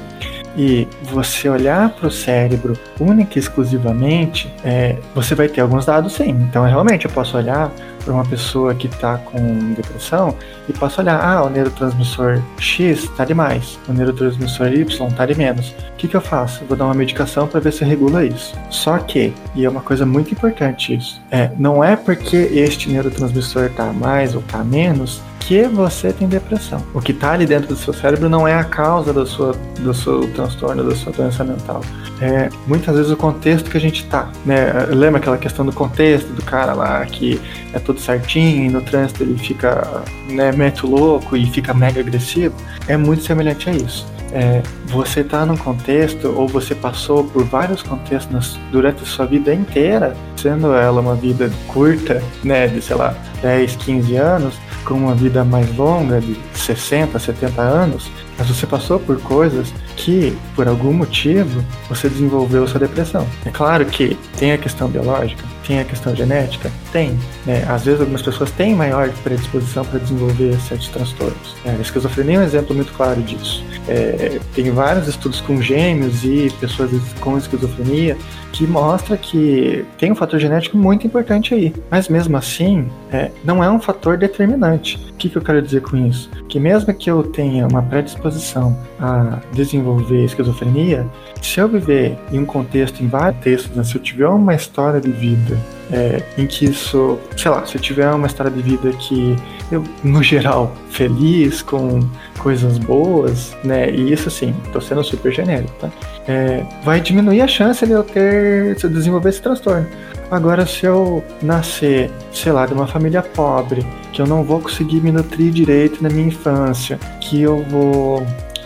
e você olhar para o cérebro única e exclusivamente, é, você vai ter alguns dados sim. Então, realmente, eu posso olhar para uma pessoa que está com depressão e posso olhar, ah, o neurotransmissor X está demais, o neurotransmissor Y está de menos. O que, que eu faço? Eu vou dar uma medicação para ver se regula isso. Só que, e é uma coisa muito importante isso, é, não é porque este neurotransmissor está mais ou está menos que você tem depressão. O que está ali dentro do seu cérebro não é a causa do, sua, do seu transtorno, da sua doença mental. É muitas vezes o contexto que a gente está. Né? Lembra aquela questão do contexto do cara lá que é tudo certinho e no trânsito ele fica né, meto louco e fica mega agressivo? É muito semelhante a isso. É, você está num contexto ou você passou por vários contextos durante a sua vida inteira, sendo ela uma vida curta, né, de sei lá, 10, 15 anos, com uma vida mais longa, de 60, 70 anos, mas você passou por coisas que, por algum motivo, você desenvolveu sua depressão. É claro que tem a questão biológica, tem a questão genética, tem. Né? Às vezes algumas pessoas têm maior predisposição para desenvolver certos transtornos. É, a esquizofrenia é um exemplo muito claro disso. É, tem vários estudos com gêmeos e pessoas com esquizofrenia que mostra que tem um fator genético muito importante aí. Mas mesmo assim, é, não é um fator determinante. O que, que eu quero dizer com isso? Que mesmo que eu tenha uma predisposição a desenvolver esquizofrenia, se eu viver em um contexto, em vários textos, né, se eu tiver uma história de vida é, em que isso, sei lá, se eu tiver uma história de vida que eu, no geral, feliz, com coisas boas, né? E isso assim, tô sendo super genérico, tá? É, vai diminuir a chance de eu ter, de eu desenvolver esse transtorno. Agora, se eu nascer, sei lá, de uma família pobre, que eu não vou conseguir me nutrir direito na minha infância, que eu vou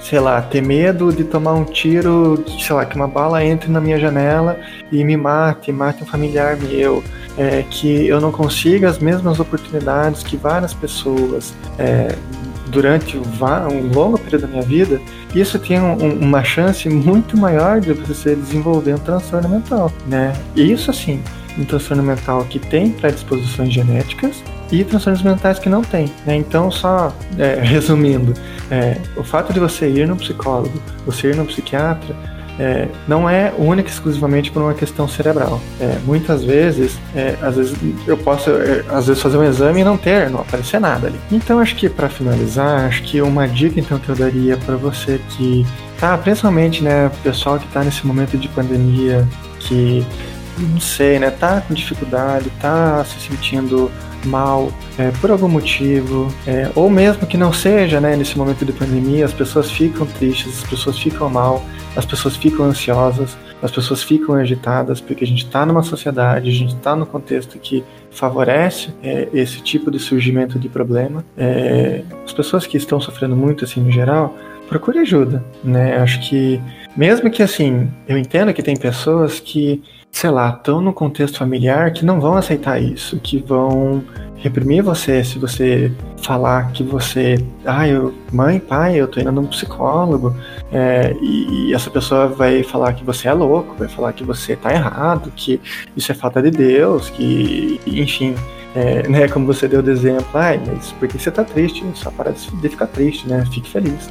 sei lá, ter medo de tomar um tiro, sei lá, que uma bala entre na minha janela e me mate, mate um familiar meu, é, que eu não consiga as mesmas oportunidades que várias pessoas é, durante um longo período da minha vida, isso tem um, uma chance muito maior de você desenvolver um transtorno mental, né? E isso assim, um transtorno mental que tem predisposições genéticas e transtornos mentais que não tem. Né? Então, só é, resumindo, é, o fato de você ir no psicólogo, você ir no psiquiatra, é, não é única e exclusivamente por uma questão cerebral. É, muitas vezes, é, às vezes eu posso, é, às vezes fazer um exame e não ter, não aparecer nada ali. Então, acho que para finalizar, acho que uma dica então que eu daria para você que tá, principalmente, né, pessoal que tá nesse momento de pandemia, que não sei, né, tá com dificuldade, tá se sentindo mal é, por algum motivo, é, ou mesmo que não seja, né, nesse momento de pandemia, as pessoas ficam tristes, as pessoas ficam mal, as pessoas ficam ansiosas, as pessoas ficam agitadas, porque a gente está numa sociedade, a gente está num contexto que favorece é, esse tipo de surgimento de problema. É, as pessoas que estão sofrendo muito, assim, no geral, procure ajuda, né? Acho que, mesmo que, assim, eu entendo que tem pessoas que sei lá, estão no contexto familiar que não vão aceitar isso, que vão reprimir você se você falar que você, ah, eu, mãe, pai, eu tô indo num psicólogo, é, e, e, essa pessoa vai falar que você é louco, vai falar que você tá errado, que isso é falta de Deus, que, enfim, é, né, como você deu de exemplo, ai, mas por que você tá triste? Só para de ficar triste, né? Fique feliz.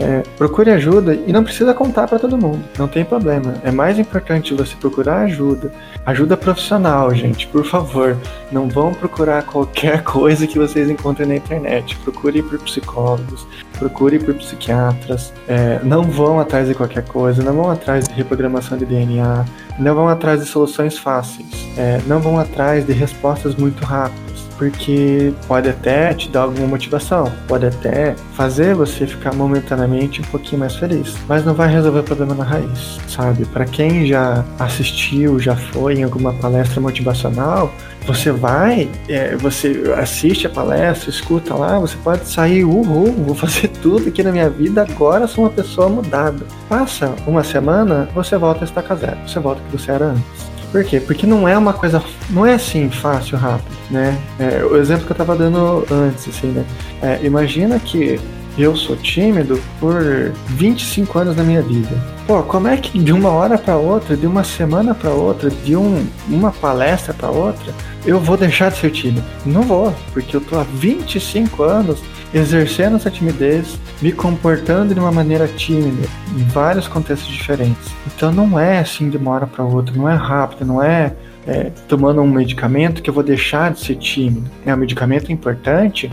É, procure ajuda e não precisa contar para todo mundo, não tem problema. É mais importante você procurar ajuda, ajuda profissional, gente, por favor. Não vão procurar qualquer coisa que vocês encontrem na internet. Procure por psicólogos, procure por psiquiatras. É, não vão atrás de qualquer coisa, não vão atrás de reprogramação de DNA, não vão atrás de soluções fáceis, é, não vão atrás de respostas muito rápidas porque pode até te dar alguma motivação, pode até fazer você ficar momentaneamente um pouquinho mais feliz, mas não vai resolver o problema na raiz, sabe? Para quem já assistiu, já foi em alguma palestra motivacional, você vai, é, você assiste a palestra, escuta lá, você pode sair, uhul, vou fazer tudo aqui na minha vida, agora sou uma pessoa mudada. Passa uma semana, você volta a estacar zero, você volta o que você era antes. Por quê? Porque não é uma coisa. Não é assim fácil, rápido, né? É, o exemplo que eu tava dando antes, assim, né? É, imagina que eu sou tímido por 25 anos da minha vida. Pô, como é que de uma hora para outra, de uma semana para outra, de um, uma palestra para outra, eu vou deixar de ser tímido? Não vou, porque eu tô há 25 anos exercendo essa timidez, me comportando de uma maneira tímida em vários contextos diferentes. Então não é assim de uma hora para outra, não é rápido, não é, é, tomando um medicamento que eu vou deixar de ser tímido. É um medicamento importante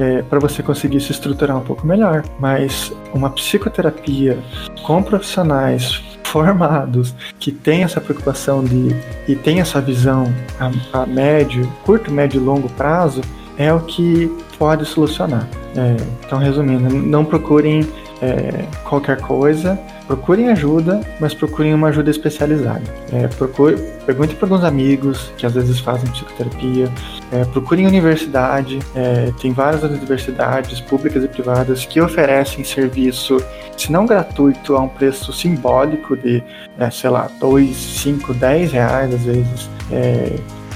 é, para você conseguir se estruturar um pouco melhor, mas uma psicoterapia com profissionais formados que têm essa preocupação de e tem essa visão a, a médio, curto, médio e longo prazo é o que pode solucionar. É, então, resumindo, não procurem é, qualquer coisa, procurem ajuda, mas procurem uma ajuda especializada. É, procure, pergunte para alguns amigos que às vezes fazem psicoterapia, é, procurem universidade, é, tem várias universidades públicas e privadas que oferecem serviço, se não gratuito, a um preço simbólico de, é, sei lá, 2, 5, 10 reais às vezes. É,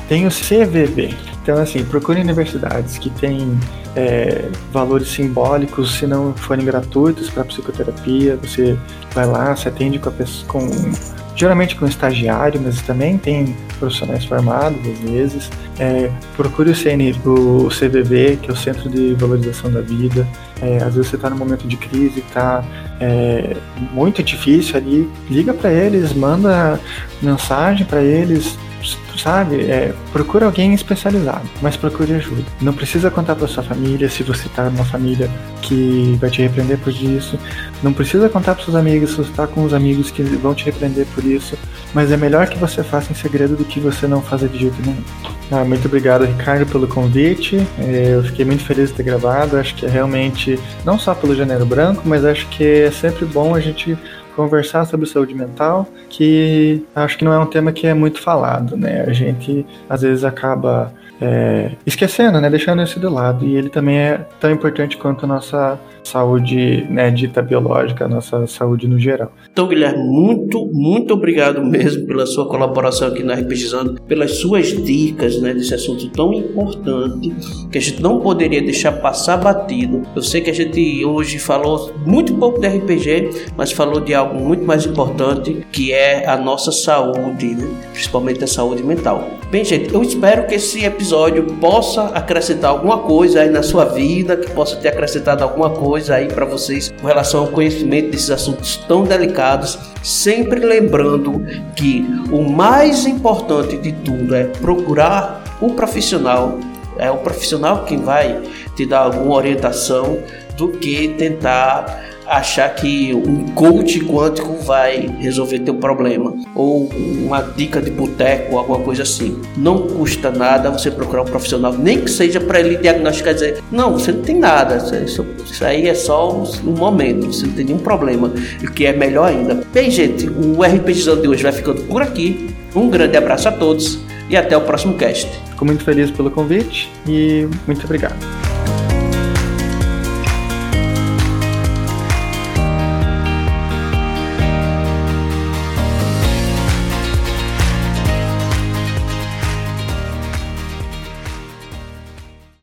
tem o CVB, então, assim, procure universidades que têm é, valores simbólicos, se não forem gratuitos para psicoterapia. Você vai lá, se atende com, pessoa, com geralmente com estagiário, mas também tem profissionais formados às vezes. É, procure o, CN, o CVV, que é o Centro de Valorização da Vida. É, às vezes você está num momento de crise, está é, muito difícil ali, liga para eles, manda mensagem para eles, sabe? É, procura alguém especializado, mas procure ajuda. Não precisa contar para sua família se você tá numa família que vai te repreender por isso. Não precisa contar para seus amigos se você tá com os amigos que vão te repreender por isso. mas é melhor que você faça em segredo do que você não fazer de jeito nenhum. Ah, muito obrigado, Ricardo, pelo convite. É, eu fiquei muito feliz de ter gravado. Acho que é realmente, não só pelo Janeiro Branco, mas acho que é sempre bom a gente conversar sobre saúde mental, que acho que não é um tema que é muito falado, né? A gente às vezes acaba é, esquecendo, né? Deixando isso de lado. E ele também é tão importante quanto a nossa saúde né, dita biológica, a nossa saúde no geral. Então, Guilherme, muito, muito obrigado mesmo pela sua colaboração aqui na RPGizando, pelas suas dicas né, desse assunto tão importante que a gente não poderia deixar passar batido. Eu sei que a gente hoje falou muito pouco de RPG, mas falou de algo muito mais importante que é a nossa saúde, né? principalmente a saúde mental. Bem, gente, eu espero que esse episódio possa acrescentar alguma coisa aí na sua vida, que possa ter acrescentado alguma coisa aí para vocês com relação ao conhecimento desses assuntos tão delicados, sempre lembrando que o mais importante de tudo é procurar o profissional, é o profissional quem vai te dar alguma orientação do que tentar achar que um coach quântico vai resolver teu problema ou uma dica de boteco, alguma coisa assim. Não custa nada você procurar um profissional, nem que seja para ele diagnosticar e dizer: não, você não tem nada, isso, isso aí é só um momento, você não tem nenhum problema. O que é melhor ainda. Bem, gente, o RPG de hoje vai ficando por aqui. Um grande abraço a todos e até o próximo cast. Fico muito feliz pelo convite e muito obrigado.